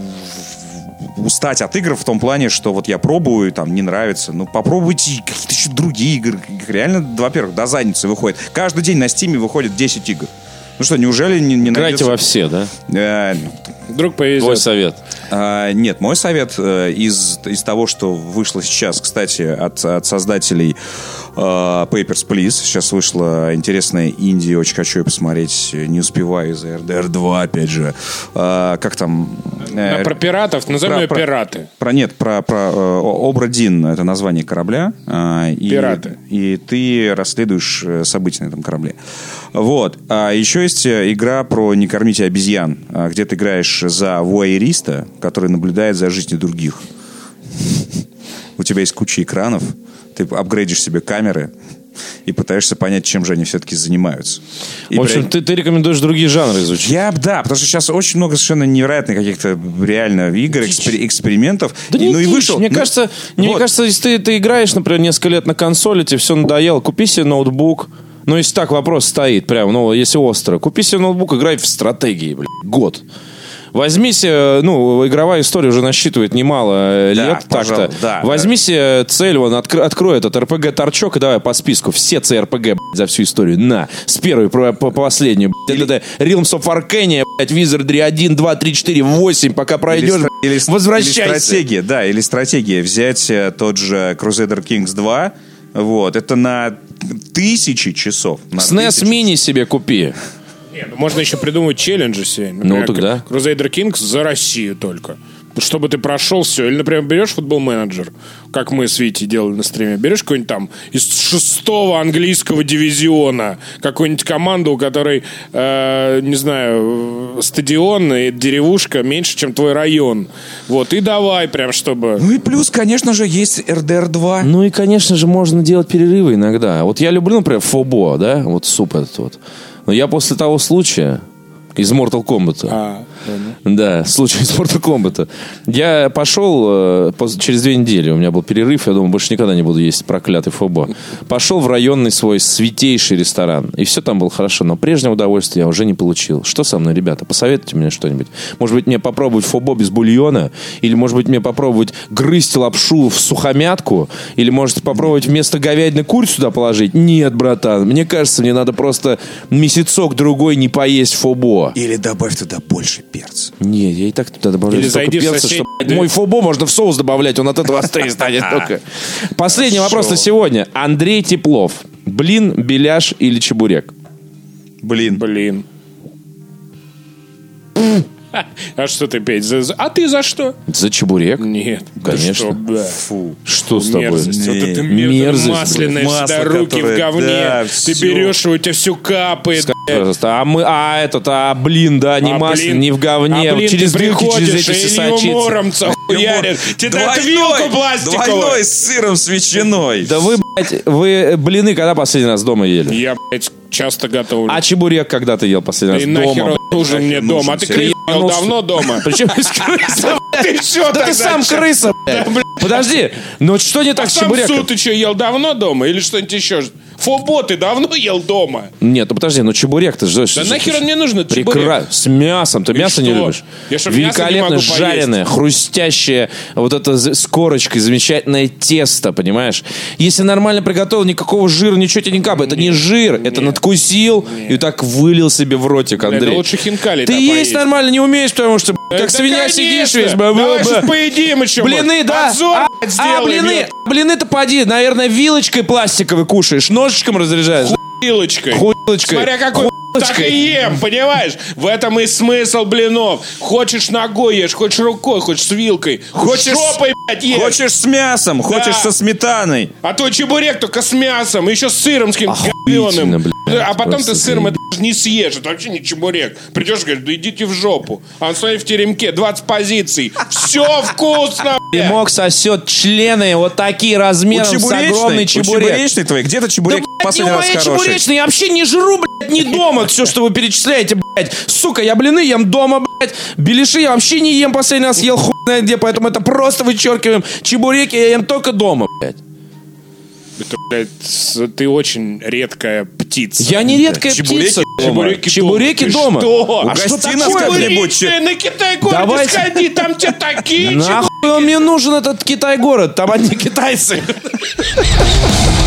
устать от игр в том плане, что вот я пробую, там не нравится. Ну, попробуйте какие-то еще другие игры. Реально, во-первых, до задницы выходит. Каждый день на стиме выходит 10 игр. Ну что, неужели не, не Играйте найдется- во все, да? Э, Вдруг Твой повезет. совет. А, нет, мой совет э, из, из того, что вышло сейчас, кстати, от, от создателей Papers, Please. Сейчас вышла интересная Индия, очень хочу ее посмотреть. Не успеваю из-за RDR 2, опять же. А, как там? А про пиратов, назовем ее про- пираты. Про нет, про, про э, Обрадин это название корабля. а, и, Пираты. И ты расследуешь события на этом корабле. Вот. А еще есть игра про не кормите обезьян, а, где ты играешь за вуайериста, который наблюдает за жизнью других. У тебя есть куча экранов, ты апгрейдишь себе камеры и пытаешься понять, чем же они все-таки занимаются. И В общем, при- ты, ты рекомендуешь другие жанры изучить. я, да, потому что сейчас очень много совершенно невероятных каких-то реально игр, экспер- экспериментов. Да И- не ну и дичь. вышел. Мне ну, кажется, мне вот. кажется, если ты, ты играешь, например, несколько лет на консоли, тебе все надоело, купи себе ноутбук. Ну, если так вопрос стоит, прям, ну, если остро. Купи себе ноутбук, играй в стратегии, блядь, год. Возьми себе, ну, игровая история уже насчитывает немало э, Да, лет пожалуй, так-то. да, Возьми себе цель, вон, откр- открой этот РПГ-торчок и давай по списку все CRPG, блядь, за всю историю. На, с первой по, по последнюю, блядь. Это, это Realms of Arcania, блядь, Wizardry 1, 2, 3, 4, 8, пока Или, пройдешь, или с- возвращайся. или стратегия, да, или стратегия. Взять э, тот же Crusader Kings 2, вот, это на тысячи часов. На SNES тысячи. мини себе купи. Не, ну можно еще придумать челленджи себе. Ну, тогда. Crusader Kings за Россию только. чтобы ты прошел все. Или, например, берешь футбол-менеджер, как мы с Витей делали на стриме, берешь какой-нибудь там из шестого английского дивизиона, какую-нибудь команду, у которой, э, не знаю, стадион и деревушка меньше, чем твой район. Вот, и давай прям, чтобы... Ну и плюс, конечно же, есть РДР-2. Ну и, конечно же, можно делать перерывы иногда. Вот я люблю, например, Фобо, да, вот суп этот вот. Но я после того случая из Mortal Kombat. А, Да, случай из Mortal Kombat. Я пошел э, через две недели, у меня был перерыв, я думал, больше никогда не буду есть проклятый фобо. Пошел в районный свой святейший ресторан, и все там было хорошо, но прежнего удовольствия я уже не получил. Что со мной, ребята? Посоветуйте мне что-нибудь. Может быть, мне попробовать фобо без бульона? Или, может быть, мне попробовать грызть лапшу в сухомятку? Или, может, попробовать вместо говядины курицу туда положить? Нет, братан, мне кажется, мне надо просто месяцок-другой не поесть фобо. Или добавь туда больше перца. Не, я и так туда добавляю Или столько зайди в перца, сосед- что мой фобо можно в соус добавлять, он от этого острее станет только. Последний вопрос на сегодня. Андрей Теплов. Блин, беляш или чебурек? Блин. Блин. А что ты, Петь? за- за- А ты за что? За чебурек? Нет. да Конечно. что, бля. Фу. Что с тобой? Мерзость. Вот это мерзость, масляное, всегда Масло, руки в говне. да, ты берешь, и у тебя все капает. Блядь. Пожалуйста. А мы, а этот, а блин, да, не А, масло, блин, не в говне, а, блин, через дырки, через эти сочится. Муромца хуярит. Тебе дают вилку пластиковую. Двойной с сыром с ветчиной. Да вы, блядь, вы блины когда последний раз дома ели? Я, блядь, часто готовлю. А чебурек когда ты ел последний раз и дома? нахер он нужен мне дома. А ты крыс серьезно? ел давно дома? Причем из крыса, Ты что Да ты сам крыса, блядь. Подожди, ну что не так А с сам чебуреком? ты что, ел давно дома? Или что-нибудь еще? Фобо ты давно ел дома? Нет, ну подожди, ну чебурек ты же... Да нахер он мне нужен? Прекрасно. С мясом. Ты мясо не любишь? Я Великолепно жареное, хрустящее, вот это с корочкой, замечательное тесто, понимаешь? Если нормально приготовил, никакого жира, ничего тебе не капает. Это не жир, это надкусил и так вылил себе в ротик, Андрей. лучше хинкали Ты есть нормально не умеешь, потому что, как свинья сидишь весь. Давай поедим еще. Блины, да. А, а, блины, блины-то поди, наверное, вилочкой пластиковой кушаешь, ножичком разряжаешь. Хуилочкой. Хуилочкой. Смотря какой так и ем, понимаешь? В этом и смысл блинов. Хочешь ногой ешь, хочешь рукой, хочешь с вилкой. Хочешь- жопой, блядь, ешь. Хочешь с мясом, хочешь со сметаной. А то чебурек только с мясом, еще с сыром с говёным. блядь, А потом ты с сыром это не съешь, это вообще не чебурек. Придешь и говоришь, да идите в жопу. А он стоит в теремке, 20 позиций. Все вкусно, блядь. Димок сосет члены вот такие размером с огромный чебурек. чебуречной твоей, где-то чебурек последний раз хороший. чебуречная, я вообще не жру, блядь, не дома. Все, что вы перечисляете, блядь. Сука, я блины ем дома, блядь. Беляши я вообще не ем, последний раз ел хуй знает где, поэтому это просто вычеркиваем. Чебуреки я ем только дома, блядь. Это, блядь, ты очень редкая птица. Я не редкая чебуреки птица. дома. Чебуреки, Чебуреки дома. Что? А что Угости нас такое? как-нибудь. Чебуречная, на Китай-город Давайте. сходи, там тебе такие Нахуй он мне нужен, этот Китай-город? Там одни китайцы.